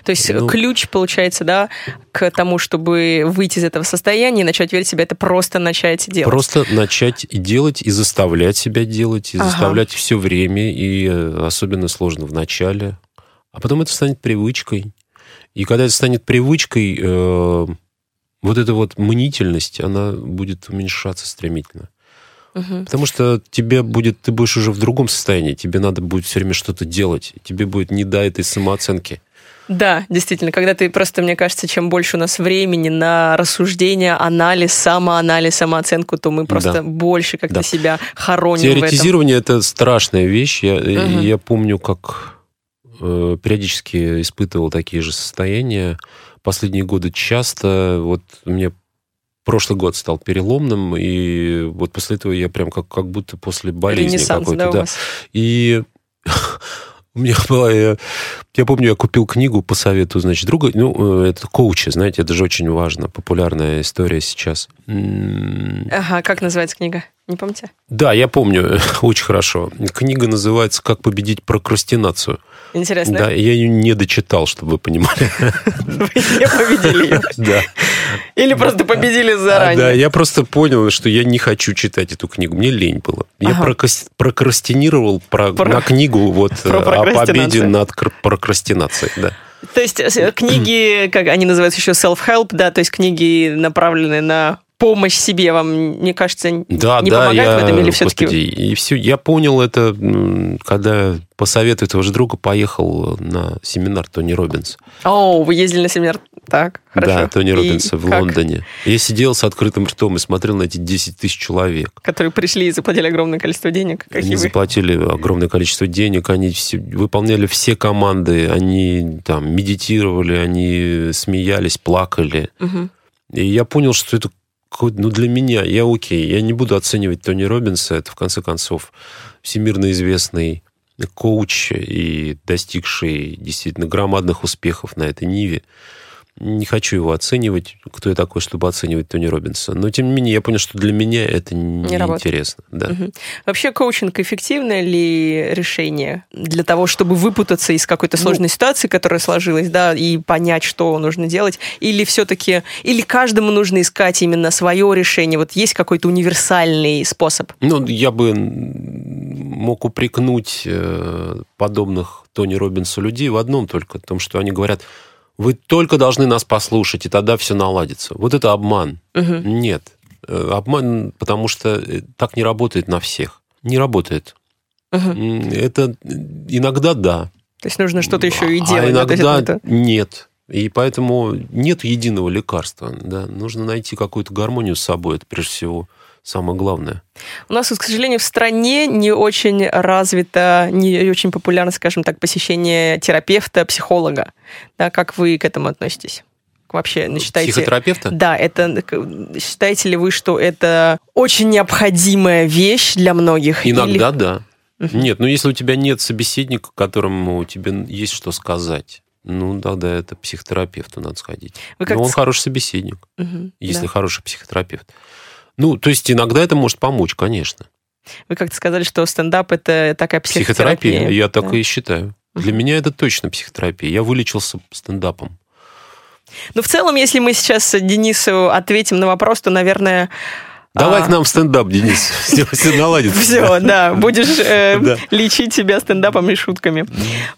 То есть Ну. ключ, получается, да, к тому, чтобы выйти из этого состояния и начать верить в себя, это просто начать делать. Просто начать делать, и заставлять себя делать, и Ага. заставлять все время, и э, особенно сложно в начале. А потом это станет привычкой. И когда это станет привычкой, э, вот эта вот мнительность, она будет уменьшаться стремительно. Мгм. Потому что тебе будет, ты будешь уже в другом состоянии, тебе надо будет все время что-то делать, тебе будет не до этой самооценки. Да, действительно, когда ты просто, мне кажется, чем больше у нас времени на рассуждение, анализ, самоанализ, самооценку, то мы просто Да. больше как-то Да. себя хороним в этом. Теоретизирование это страшная вещь. Я, Мгм. я помню, как э, периодически испытывал такие же состояния. Последние годы часто. Вот мне прошлый год стал переломным, и вот после этого я прям как, как будто после болезни какой-то. да, да. И <laughs> У меня <laughs> была, я, я помню, я купил книгу по совету, значит, друга, ну, э, это коучи, знаете, это же очень важно, популярная история сейчас. Ага, как называется книга? Не помните? Да, я помню, <laughs> очень хорошо. Книга называется «Как победить прокрастинацию». Интересно. Да, я ее не дочитал, чтобы вы понимали. <laughs> Вы не победили ее. <laughs> Да. Или просто победили заранее. Да, я просто понял, что я не хочу читать эту книгу. Мне лень было. Я прокрастинировал про- Про- на книгу вот э, о победе над кр- прокрастинацией. Да. То есть э, книги, как они называются еще self-help, да, то есть книги, направленные на помощь себе, вам, мне кажется, Да, не да, помогают я, в этом или все-таки... и все, я понял это, когда по совету этого же друга поехал на семинар Тони Робинса. О, вы ездили на семинар, так, хорошо. Да, Тони И Робинса в как? Лондоне. Я сидел с открытым ртом и смотрел на эти 10 тысяч человек. Которые пришли и заплатили огромное количество денег. Какие Они заплатили огромное количество денег, они все, выполняли все команды, они там медитировали, они смеялись, плакали. Мгм. И я понял, что это ну, для меня, я окей, я не буду оценивать Тони Робинса, это, в конце концов, всемирно известный коуч и достигший действительно громадных успехов на этой ниве. Не хочу его оценивать, кто я такой, чтобы оценивать Тони Робинса. Но, тем не менее, я понял, что для меня это Не неинтересно. Да. Мгм. Вообще коучинг эффективное ли решение для того, чтобы выпутаться из какой-то Ну, сложной ситуации, которая сложилась, да, и понять, что нужно делать? Или все-таки, или каждому нужно искать именно свое решение? Вот есть какой-то универсальный способ? Ну, я бы мог упрекнуть э, подобных Тони Робинсу людей в одном только, в том, что они говорят, вы только должны нас послушать, и тогда все наладится. Вот это обман. Мгм. Нет. Э, Обман, потому что э, так не работает на всех. Не работает. М, Это э, иногда да, То есть нужно что-то еще и а делать. да, есть иногда это- нет. И поэтому нет единого лекарства. Да? Нужно найти какую-то гармонию с собой. Это прежде всего самое главное. У нас, к сожалению, в стране не очень развито, не очень популярно, скажем так, посещение терапевта, психолога. Да, как вы к этому относитесь? Вообще, ну, считаете... Психотерапевта? Да, это считаете ли вы, что это очень необходимая вещь для многих? Иногда Или- да. Нет, ну если у тебя нет собеседника, которому тебе есть что сказать, ну тогда это психотерапевту надо сходить. Вы Но он с- хороший собеседник, Мгм, если да. хороший психотерапевт. Ну, то есть иногда это может помочь, конечно. Вы как-то сказали, что стендап это такая Психотерапия, психотерапия. я так Да. и считаю. Для меня это точно психотерапия. Я вылечился стендапом. Ну, в целом, если мы сейчас Денису ответим на вопрос, то, наверное... Давай а, к нам в стендап, Денис. <laughs> Все, наладится. Все, да, будешь э, <laughs> Да. лечить себя стендапом и шутками.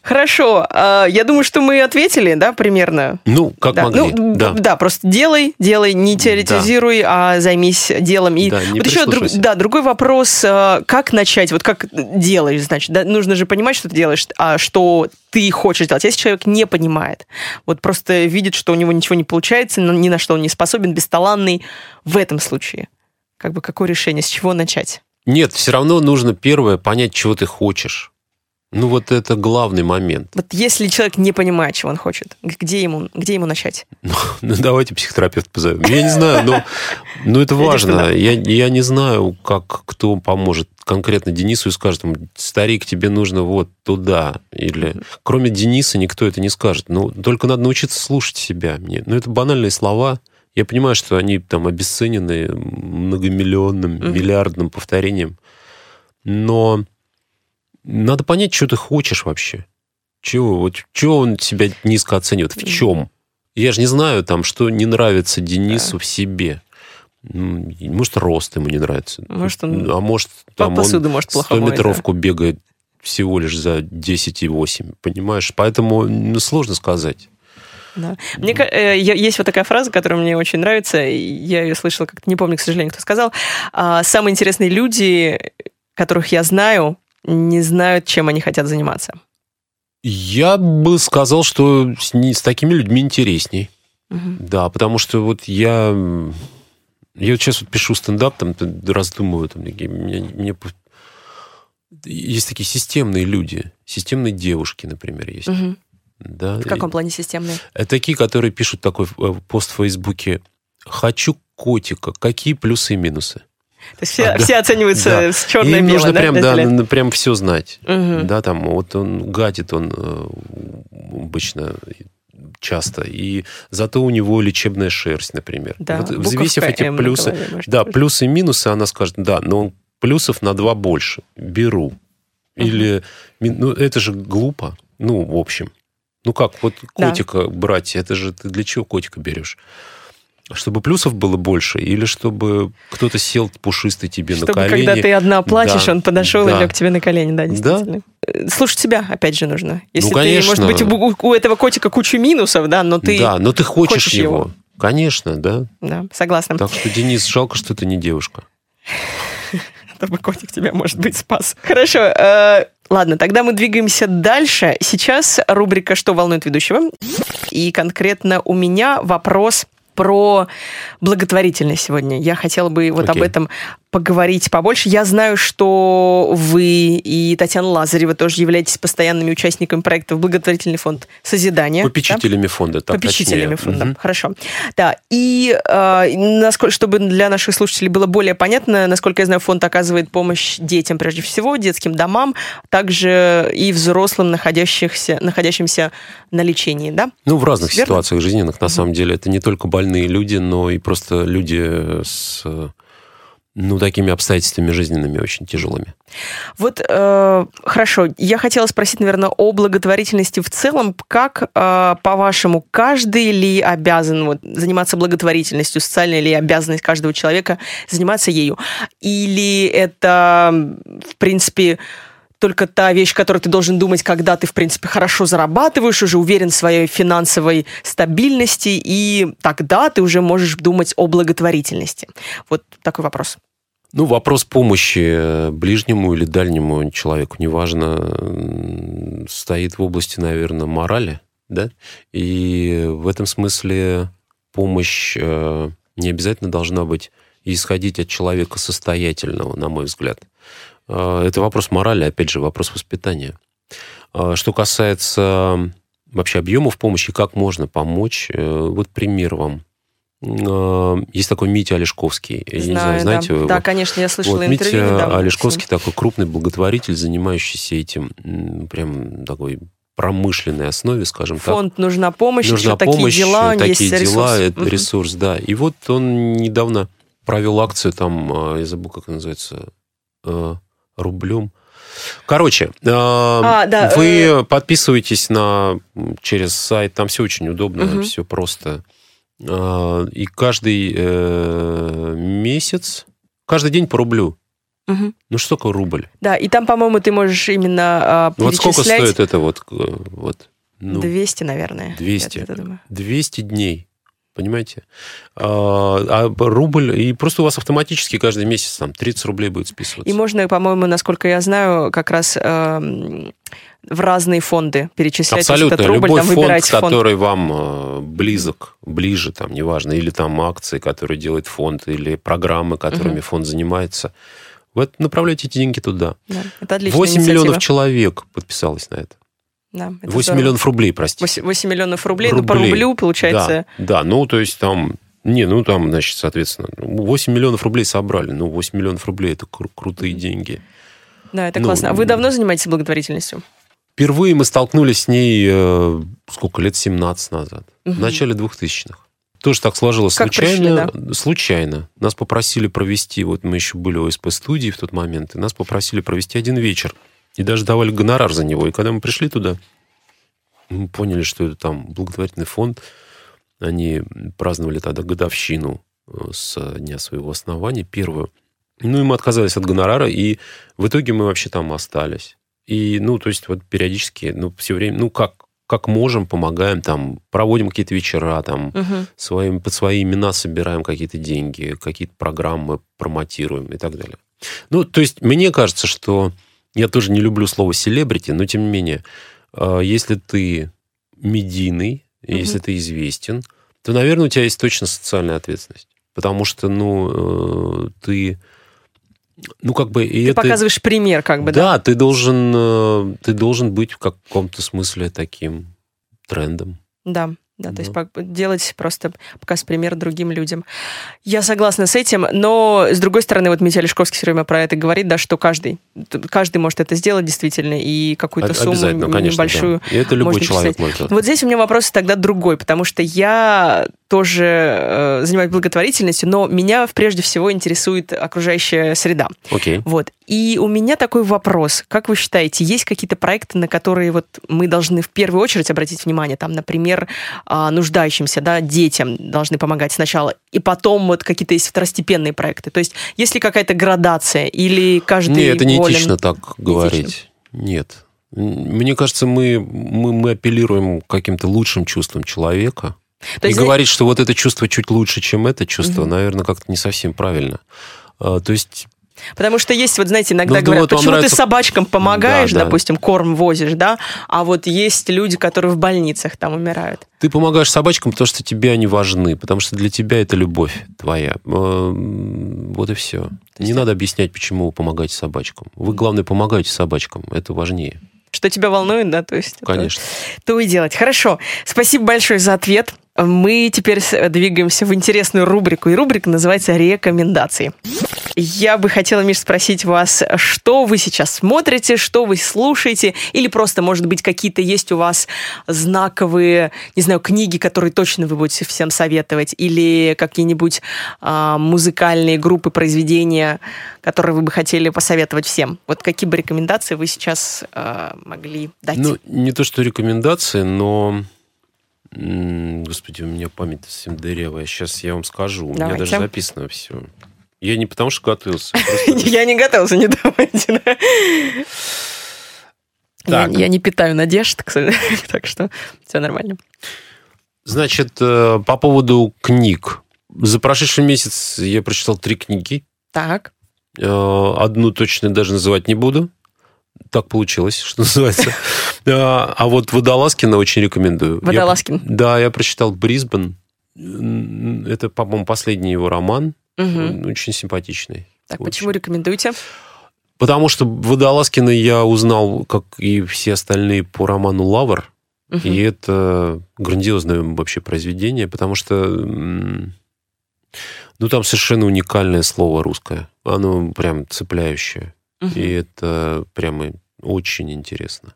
Хорошо, а, я думаю, что мы ответили, да, примерно. Ну, как да. могли. Ну, да. да, просто делай, делай, не теоретизируй, а займись делом. И Да, не вот еще друг- да, другой вопрос, а, как начать, вот как делаешь, значит, да, нужно же понимать, что ты делаешь, а что ты хочешь делать. Если человек не понимает, вот просто видит, что у него ничего не получается, ни на что он не способен, бесталанный, в этом случае, как бы какое решение, с чего начать? Нет, все равно нужно первое понять, чего ты хочешь. Ну, вот это главный момент. Вот если человек не понимает, чего он хочет, где ему, где ему начать? Ну, <laughs> давайте психотерапевта позовем. Я не знаю, но, но это Видишь, важно. Я, я не знаю, как кто поможет конкретно Денису и скажет ему, старик, тебе нужно вот туда. Или кроме Дениса никто это не скажет. Ну, только надо научиться слушать себя. Мне, ну, это банальные слова. Я понимаю, что они там обесценены многомиллионным, Мгм. миллиардным повторением. Но надо понять, что ты хочешь вообще. Чего? Вот чего он себя низко оценивает? В чем? Я же не знаю, там, что не нравится Денису в себе. М, Может, рост ему не нравится. Может, он а может, там он посуду, может, плохо 100 моет, да. метровку бегает всего лишь за 10,8. Понимаешь? Поэтому ну, сложно сказать. Да. Мне э, есть вот такая фраза, которая мне очень нравится. Я ее слышала, как-то не помню, к сожалению, кто сказал. А, Самые интересные люди, которых я знаю, не знают, чем они хотят заниматься. Я бы сказал, что с, не- с такими людьми интересней. Мгм. Да, потому что вот я... Я вот сейчас вот пишу стендап, там раздумываю, там, такие, мне, мне есть такие системные люди, системные девушки, например, есть. Мгм. Да, В каком плане системные? Это такие, которые пишут такой э, пост в Фейсбуке. Хочу котика. Какие плюсы и минусы? То есть все, А, да. все оцениваются Да. с черное Им нужно да, прям, да, прям все знать. Мгм. Да, там вот он гадит, он э, обычно часто. И зато у него лечебная шерсть, например. Да, вот взвесив эти плюсы, голове, да, быть. плюсы и минусы, она скажет, да, но плюсов на два больше. Беру. Или, ну, это же глупо. Ну, в общем. Ну, как, вот Да. котика брать, это же ты для чего котика берешь? Чтобы плюсов было больше, или чтобы кто-то сел пушистый тебе Чтобы на колени? когда ты одна плачешь, Да. он подошел Да. и лег тебе на колени, да, действительно. Э, Слушать себя, опять же, нужно. Если ты, Ну, конечно. может быть, у, у этого котика куча минусов, да, но ты... да, но ты хочешь, хочешь его. его. Конечно, да. Да, согласна. Так что, Денис, жалко, что ты не девушка. Чтобы котик тебя, может быть, спас. Хорошо. э, ладно, тогда мы двигаемся дальше. Сейчас рубрика «Что волнует ведущего?» И конкретно у меня вопрос про благотворительность сегодня. Я хотела бы вот об Окей. этом поговорить побольше. Я знаю, что вы и Татьяна Лазарева тоже являетесь постоянными участниками проекта благотворительный фонд «Созидание». да? Попечителями фонда, так попечителями точнее. фонда. Мгм. Хорошо. Да. И э, насколько, чтобы для наших слушателей было более понятно, насколько я знаю, фонд оказывает помощь детям прежде всего, детским домам, также и взрослым, находящихся, находящимся на лечении, да? Ну, в разных Верно? ситуациях жизненных, на самом деле. Это не только больные люди, но и просто люди с ну, такими обстоятельствами жизненными очень тяжелыми. Вот э, хорошо, я хотела спросить, наверное, о благотворительности в целом. Как, э, по-вашему, каждый ли обязан вот, заниматься благотворительностью, социальная ли обязанность каждого человека заниматься ею? Или это, в принципе, только та вещь, которую ты должен думать, когда ты, в принципе, хорошо зарабатываешь, уже уверен в своей финансовой стабильности, и тогда ты уже можешь думать о благотворительности. Вот такой вопрос. Ну, вопрос помощи э, ближнему или дальнему человеку, неважно, стоит в области, наверное, морали, да? И в этом смысле помощь э, не обязательно должна быть исходить от человека состоятельного, на мой взгляд. Э, Это вопрос морали, опять же, вопрос воспитания. Э, Что касается вообще объемов помощи, как можно помочь, э, вот пример вам. Э, Есть такой Митя Олешковский. Я не знаю, да. знаете вы его? Да, конечно, я слышала Вот интервью Митя недавно. Олешковский такой крупный благотворитель, занимающийся этим прям такой промышленной основе, скажем так. Фонд нужна помощь, Нужна еще такие помощь, дела, у него такие есть дела, ресурс. это Мгм. ресурс, да. И вот он недавно провел акцию там, а, я забыл, как она называется, э, рублем. Короче, э, А, да, вы подписываетесь на через сайт, там все очень удобно, Мгм. все просто. Э, И каждый э, месяц, каждый день по рублю. Мгм. Ну что такое рубль? Да, и там, по-моему, ты можешь именно а, Вот сколько стоит это вот? э, вот ну, 200, наверное. 200. Я это думаю. 200 дней. Понимаете? А, а рубль, и просто у вас автоматически каждый месяц там 30 рублей будет списываться. И можно, по-моему, насколько я знаю, как раз эм, в разные фонды перечислять Абсолютно. этот рубль, Любой там фонд, фонд. который вам э, близок, ближе, там, неважно, или там акции, которые делает фонд, или программы, которыми Мгм. фонд занимается, вот направляйте эти деньги туда. Да, это отличная 8 инициатива. миллионов человек подписалось на это. Да, это 8 здорово. миллионов рублей, простите. 8, 8 миллионов рублей, ну, по Рублей. рублю, получается, Да, да, ну, то есть там... Не, ну, там, значит, соответственно, 8 миллионов рублей собрали. Ну, 8 миллионов рублей – это кру- крутые деньги. да, это ну, классно. А вы давно занимаетесь благотворительностью? Впервые мы столкнулись с ней, э, сколько, лет 17 назад. В Мгм. начале 2000-х. Тоже так сложилось Как случайно. пришли, Случайно. Нас попросили провести, вот мы еще были в ОСП-студии в тот момент, и нас попросили провести один вечер. И даже давали гонорар за него. И когда мы пришли туда, мы поняли, что это там благотворительный фонд. Они праздновали тогда годовщину э, с дня своего основания, первую. Ну, и мы отказались от гонорара, и в итоге мы вообще там остались. И, ну, то есть вот периодически, ну, все время, ну, как, как можем, помогаем, там, проводим какие-то вечера, там, Мгм. своим, под свои имена собираем какие-то деньги, какие-то программы промотируем и так далее. Ну, то есть мне кажется, что я тоже не люблю слово селебрити, но тем не менее, э, если ты медийный, Мгм. если ты известен, то, наверное, у тебя есть точно социальная ответственность. Потому что, ну, э, ты... Ну, как бы... И Ты это, показываешь пример, как бы, да? да, ты должен, э, ты должен быть в каком-то смысле таким трендом. Да. Да, то есть Ну. делать просто показ пример другим людям. Я согласна с этим, но с другой стороны, вот Митя Лешковский все время про это говорит, да, что каждый, каждый может это сделать действительно, и какую-то сумму конечно, небольшую да. И это любой можно человек писать. может. Вот здесь у меня вопрос тогда другой, потому что я тоже э, занимаюсь благотворительностью, но меня прежде всего интересует окружающая среда. Окей. Вот. И у меня такой вопрос. Как вы считаете, есть какие-то проекты, на которые вот мы должны в первую очередь обратить внимание? Там, например, а, нуждающимся, да, детям должны помогать сначала, и потом вот какие-то есть второстепенные проекты. То есть есть ли какая-то градация, или каждый Не, это не волен? этично так говорить. Нет. Мне кажется, мы, мы, мы апеллируем к каким-то лучшим чувствам человека. То и есть, говорить, что вот это чувство чуть лучше, чем это чувство, Мгм. наверное, как-то не совсем правильно. А, То есть Потому что есть, вот знаете, иногда Ну, говорят, вот почему нравится- ты собачкам помогаешь, Да, да. допустим, корм возишь, да, а вот есть люди, которые в больницах там умирают. ты помогаешь собачкам, потому что тебе они важны, потому что для тебя это любовь твоя. Вот и все. Не надо объяснять, почему вы помогаете собачкам. Вы, главное, помогаете собачкам. Это важнее. Что тебя волнует, да, то есть... это- Конечно. то и делать. Хорошо. Спасибо большое за ответ. Мы теперь двигаемся в интересную рубрику, и рубрика называется «Рекомендации». Я бы хотела, Миш, спросить вас, что вы сейчас смотрите, что вы слушаете, или просто, может быть, какие-то есть у вас знаковые, не знаю, книги, которые точно вы будете всем советовать, или какие-нибудь а, музыкальные группы, произведения, которые вы бы хотели посоветовать всем. Вот какие бы рекомендации вы сейчас а, могли дать? Ну, не то, что рекомендации, но... Господи, у меня память совсем дырявая. Сейчас я вам скажу. У меня даже записано все. Я не потому, что готовился. просто- <laughs> Я не готовился, не давайте. да. Я, не питаю надежд, <laughs> так что все нормально. Значит, э, по поводу книг. За прошедший месяц я прочитал три книги. Так. Э, Одну точно даже называть не буду. Так получилось, что <laughs> называется. Э, А вот Водолазкина очень рекомендую. Я- Водолазкин. Да, я прочитал «Брисбен». Это, по-моему, последний его роман. Очень симпатичный. Так, Очень. почему рекомендуете? Потому что Водолазкина я узнал, как и все остальные, по роману «Лавр». И это грандиозное вообще произведение, потому что ну, там совершенно уникальное слово русское. Оно прям цепляющее. Мгм. И это прямо очень интересно.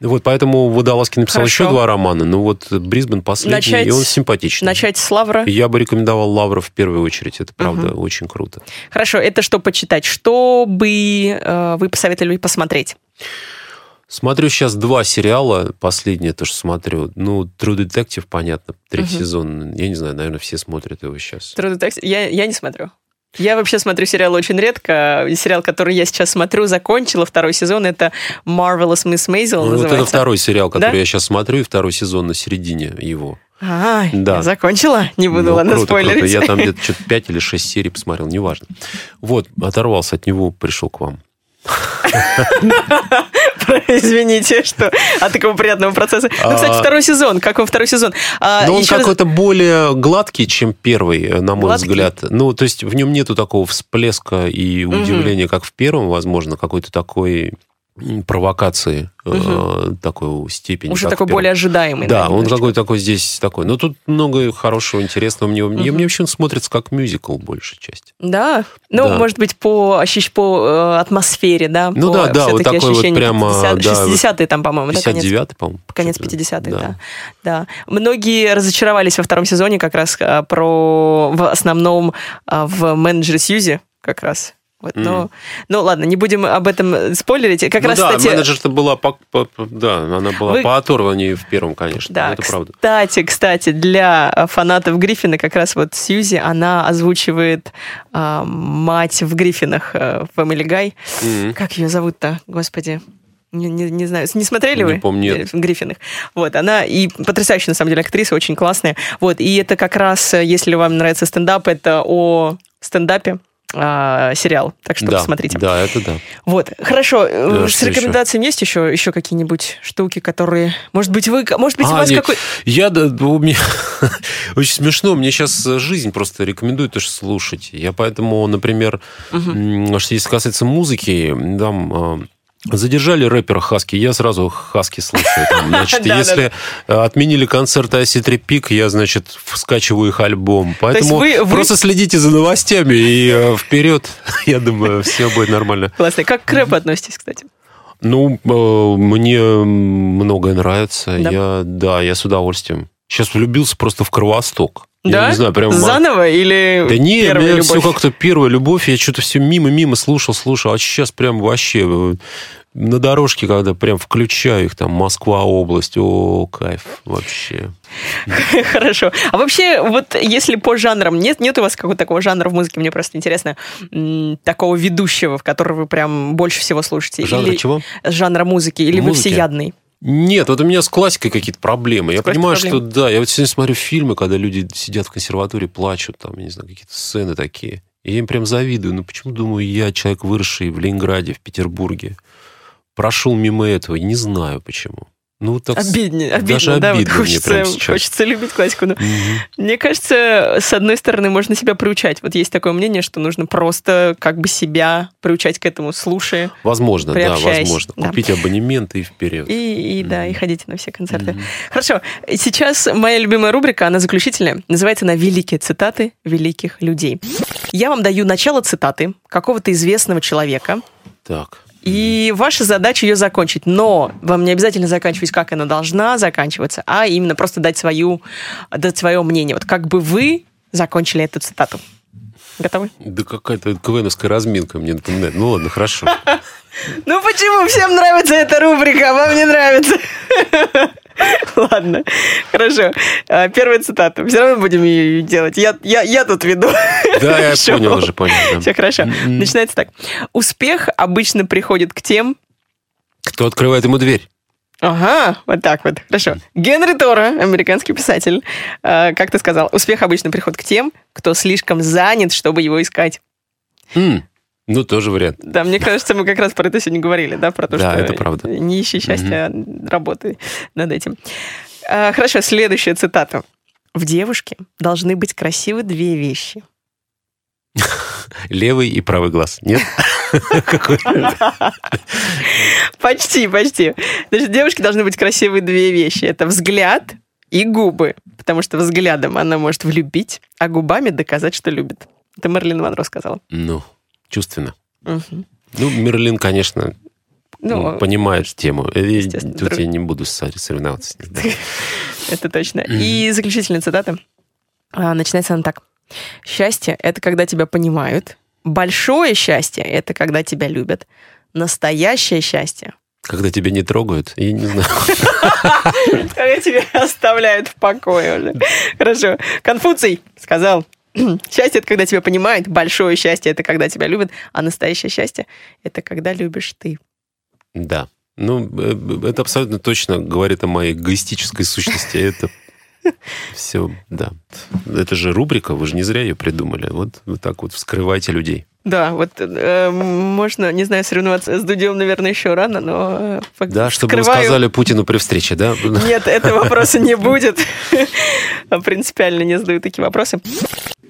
Вот поэтому Водолазкин написал Хорошо. еще два романа. Ну вот Брисбен последний, Начать- и он симпатичный. Начать с Лавра. Я бы рекомендовал Лавра в первую очередь. Это правда очень круто. Хорошо, это что почитать? Что бы э, вы посоветовали посмотреть? Смотрю сейчас два сериала. Последнее то, что смотрю. Ну, True Detective, понятно, третий Мгм. сезон. Я не знаю, наверное, все смотрят его сейчас. True Detective? Я, я не смотрю. Я вообще смотрю сериалы очень редко. Сериал, который я сейчас смотрю, закончила второй сезон. Это Marvelous Miss Maisel Ну, вот называется. это второй сериал, который Да? я сейчас смотрю, и второй сезон на середине его. А, Да. закончила? Не буду, Ну, ладно, круто, спойлерить. круто. Я там <laughs> где-то что-то 5 или 6 серий посмотрел, неважно. Вот, оторвался от него, пришел к вам. <laughs> Извините, что от такого приятного процесса. Ну, кстати, А. второй сезон. Как вам второй сезон? А, Но он какой-то более гладкий, чем первый, на мой взгляд. Ну, то есть в нем нету такого всплеска и удивления, как в первом, возможно, какой-то такой провокации э, такой степени. Уже такой первом. более ожидаемый. Да, наверное, он какой такой здесь такой. Но тут много хорошего, интересного. Мне, мне, мне вообще он смотрится как мюзикл, большей части. Да. Ну, Да. может быть, по, ощущ... по э, атмосфере, да? Ну по да, да, вот такой вот прямо, 50 да, 60-е там, по-моему, да, конец 59-й, по-моему. Конец что-то. 50-х, да. да. Многие разочаровались во втором сезоне как раз а, про в основном в менеджере Сьюзи как раз. Вот, но, ну ладно, не будем об этом спойлерить. Как Ну раз, да, кстати, менеджер-то была по, по- да, она была Вы- по оторванию в первом, конечно. Да, это правда. кстати, кстати, для а, фанатов Гриффина как раз вот Сьюзи, она озвучивает а, мать в Гриффинах а, в Family Guy. Мгм. Как ее зовут-то, господи? Не, не- не знаю, не смотрели Не вы? помню, нет. В Гриффинах. Вот, она и потрясающая, на самом деле, актриса, очень классная. Вот, и это как раз, э, если вам нравится стендап, это о стендапе а, сериал. Так что да, посмотрите. Да, это да. Вот, хорошо. э, Да, С что еще? рекомендациями есть еще, еще какие-нибудь штуки, которые... Может быть, вы... Может быть, у А, вас нет, какой... Я, да, у меня <laughs> очень смешно, мне сейчас жизнь просто рекомендует тоже слушать. Я поэтому, например, м, что если касается музыки, там Задержали рэпера Хаски, я сразу Хаски слушаю. <laughs> Там, значит, если отменили концерт IC3 Peak, я, значит, скачиваю их альбом. Поэтому просто следите за новостями и э, вперед. <laughs> Я думаю, все будет нормально. Классно. Как к рэпу относитесь, кстати? Ну, э, мне многое нравится. Да? Я, да, я с удовольствием. Сейчас влюбился просто в Кровосток. Да? Я не знаю, прям... Заново или Да не, у меня любовь? все как-то первая любовь, я что-то все мимо-мимо слушал, слушал, а сейчас прям вообще э, на дорожке, когда прям включаю их, там, Москва, область, о, кайф вообще. <laughs> Хорошо. А вообще, вот если по жанрам, нет, нет у вас какого-то такого жанра в музыке, мне просто интересно, такого ведущего, в который вы прям больше всего слушаете? Жанра Или чего? Жанра музыки, или вы Музыки? всеядный? Нет, вот у меня с классикой какие-то проблемы. Я понимаю, проблемы? что да, я вот сегодня смотрю фильмы, когда люди сидят в консерватории, плачут, там, я не знаю, какие-то сцены такие. И я им прям завидую. Ну почему, думаю, я, человек, выросший в Ленинграде, в Петербурге, прошел мимо этого, не знаю почему. Ну, так с- Обидно, обидно, даже да, вот обидно хочется, хочется любить классику. но Мгм. Мне кажется, с одной стороны, можно себя приучать. Вот есть такое мнение, что нужно просто как бы себя приучать к этому, слушая. Возможно, да, возможно. да. Купить абонемент и вперед. И, и да, и ходите на все концерты. Мгм. Хорошо. Сейчас моя любимая рубрика, она заключительная. Называется она «Великие цитаты великих людей». Я вам даю начало цитаты какого-то известного человека, Так. И ваша задача ее закончить. Но вам не обязательно заканчивать, как она должна заканчиваться, а именно просто дать, свою, дать свое мнение. Вот как бы вы закончили эту цитату. Готовы? Да какая-то КВНовская разминка мне напоминает. Ну ладно, хорошо. <laughs> Ну почему всем нравится эта рубрика, а вам не нравится? <laughs> Ладно, хорошо. А, Первая цитата. Все равно будем ее делать. Я, я, я тут веду. Да, я Шоу. понял уже, понял. да. Все хорошо. М-м. Начинается так. Успех обычно приходит к тем... Кто открывает ему дверь? Ага, вот так вот. Хорошо. Генри Тора, американский писатель, а, как ты сказал, успех обычно приходит к тем, кто слишком занят, чтобы его искать. М, Ну, тоже вариант. Да, мне кажется, мы как раз про это сегодня говорили, да, про то, Да, что это правда. не ищи счастья, а работай над этим. А, Хорошо, следующая цитата. В девушке должны быть красивы две вещи. Левый и правый глаз. Нет? Какой? Почти, почти. Значит, в девушке должны быть красивые две вещи. Это взгляд и губы. Потому что взглядом она может влюбить, а губами доказать, что любит. Это Мерлин Монро сказала. Ну, чувственно. Мгм. Ну, Мерлин, конечно, Ну, понимает тему. Э, Тут друг- я не буду соревноваться с ней. да. <laughs> Это точно. И заключительная цитата. А, Начинается она так. Счастье – это когда тебя понимают. Большое счастье – это когда тебя любят. Настоящее счастье Когда тебя не трогают, я не знаю. <laughs> когда тебя оставляют в покое уже. <laughs> Хорошо. Конфуций сказал, <clears throat> счастье – это когда тебя понимают. Большое счастье – это когда тебя любят. А настоящее счастье – это когда любишь ты. Да. Ну, э, это абсолютно точно говорит о моей эгоистической сущности. Это <laughs> все, да. Это же рубрика, вы же не зря ее придумали. Вот, вот так вот вскрывайте людей. Да, вот э, можно, не знаю, соревноваться с Дудем, наверное, еще рано, но... э, Да, чтобы вы вскрываю- сказали Путину при встрече, да? Нет, этого вопроса не будет. <laughs> Принципиально не задаю такие вопросы.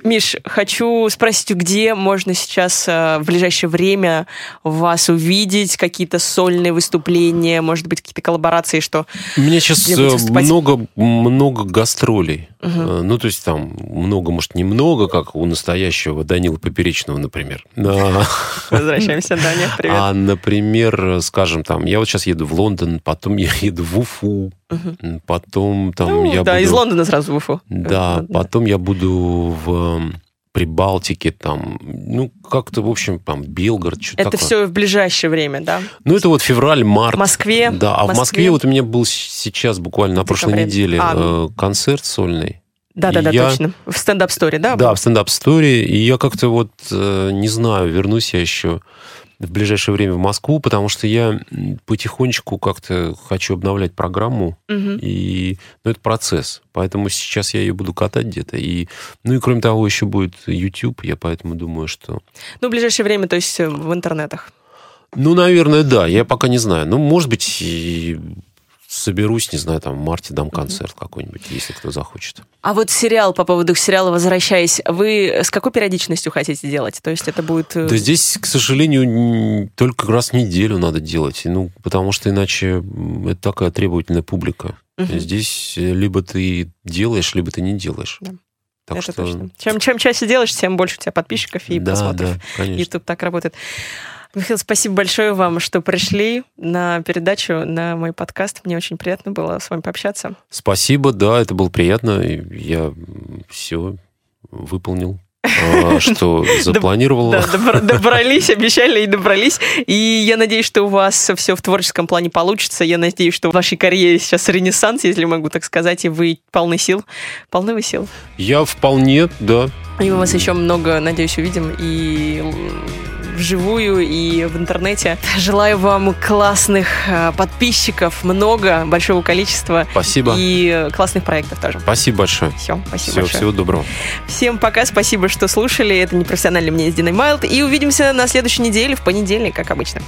Миш, хочу спросить, где можно сейчас э, в ближайшее время вас увидеть, какие-то сольные выступления, может быть, какие-то коллаборации, что... У меня сейчас много, много гастролей. Э, Ну, то есть там много, может, немного, как у настоящего Данила Поперечного, например. А, Возвращаемся, Даня, привет. А, например, скажем, там, я вот сейчас еду в Лондон, потом я еду в Уфу, потом там Ну, я да, буду... из Лондона сразу в Уфу. Да, Э, потом я буду в Прибалтике, там, ну, как-то, в общем, там, Белгород, что-то Это такое. все в ближайшее время, да? Ну, это вот февраль, март. В Москве? Да, а в Москве? Москве вот у меня был сейчас, буквально на прошлой декабре. неделе, А. э, концерт сольный. Да-да-да, Я- точно. В стендап-сторе, да? Да, в стендап-сторе. И я как-то вот, э, не знаю, вернусь я еще в ближайшее время в Москву, потому что я потихонечку как-то хочу обновлять программу. Мгм. И, ну, это процесс. Поэтому сейчас я ее буду катать где-то. И, ну и кроме того, еще будет YouTube. Я поэтому думаю, что... Ну, в ближайшее время, то есть э, в интернетах. Ну, наверное, да. Я пока не знаю. Ну, может быть, и соберусь, не знаю, там в марте дам концерт какой-нибудь, если кто захочет. А вот сериал, по поводу сериала возвращаясь, вы с какой периодичностью хотите делать? То есть это будет... э, Да здесь, к сожалению, только раз в неделю надо делать. Ну, потому что иначе это такая требовательная публика. Мгм. Здесь э, либо ты делаешь, либо ты не делаешь. Да. Так это что... точно. Чем, чем чаще делаешь, тем больше у тебя подписчиков и да, просмотров. да, конечно. YouTube так работает. Михаил, <laughs> спасибо большое вам, что пришли на передачу, на мой подкаст. Мне очень приятно было с вами пообщаться. Спасибо, да, это было приятно. Я все выполнил, а, <laughs> что запланировал. Да, добра- <laughs> добрались, обещали и добрались. И я надеюсь, что у вас все в творческом плане получится. Я надеюсь, что в вашей карьере сейчас ренессанс, если могу так сказать, и вы полны сил. Полны вы сил. Я вполне, да. И мы вас еще много, надеюсь, увидим и вживую, и в интернете. Желаю вам классных э, подписчиков, много, большого количества. Спасибо. И классных проектов тоже. Спасибо большое. Все, спасибо Всего, большое. всего доброго. Всем пока, спасибо, что слушали. Это непрофессиональное мнение с Диной Майлд. И увидимся на следующей неделе, в понедельник, как обычно.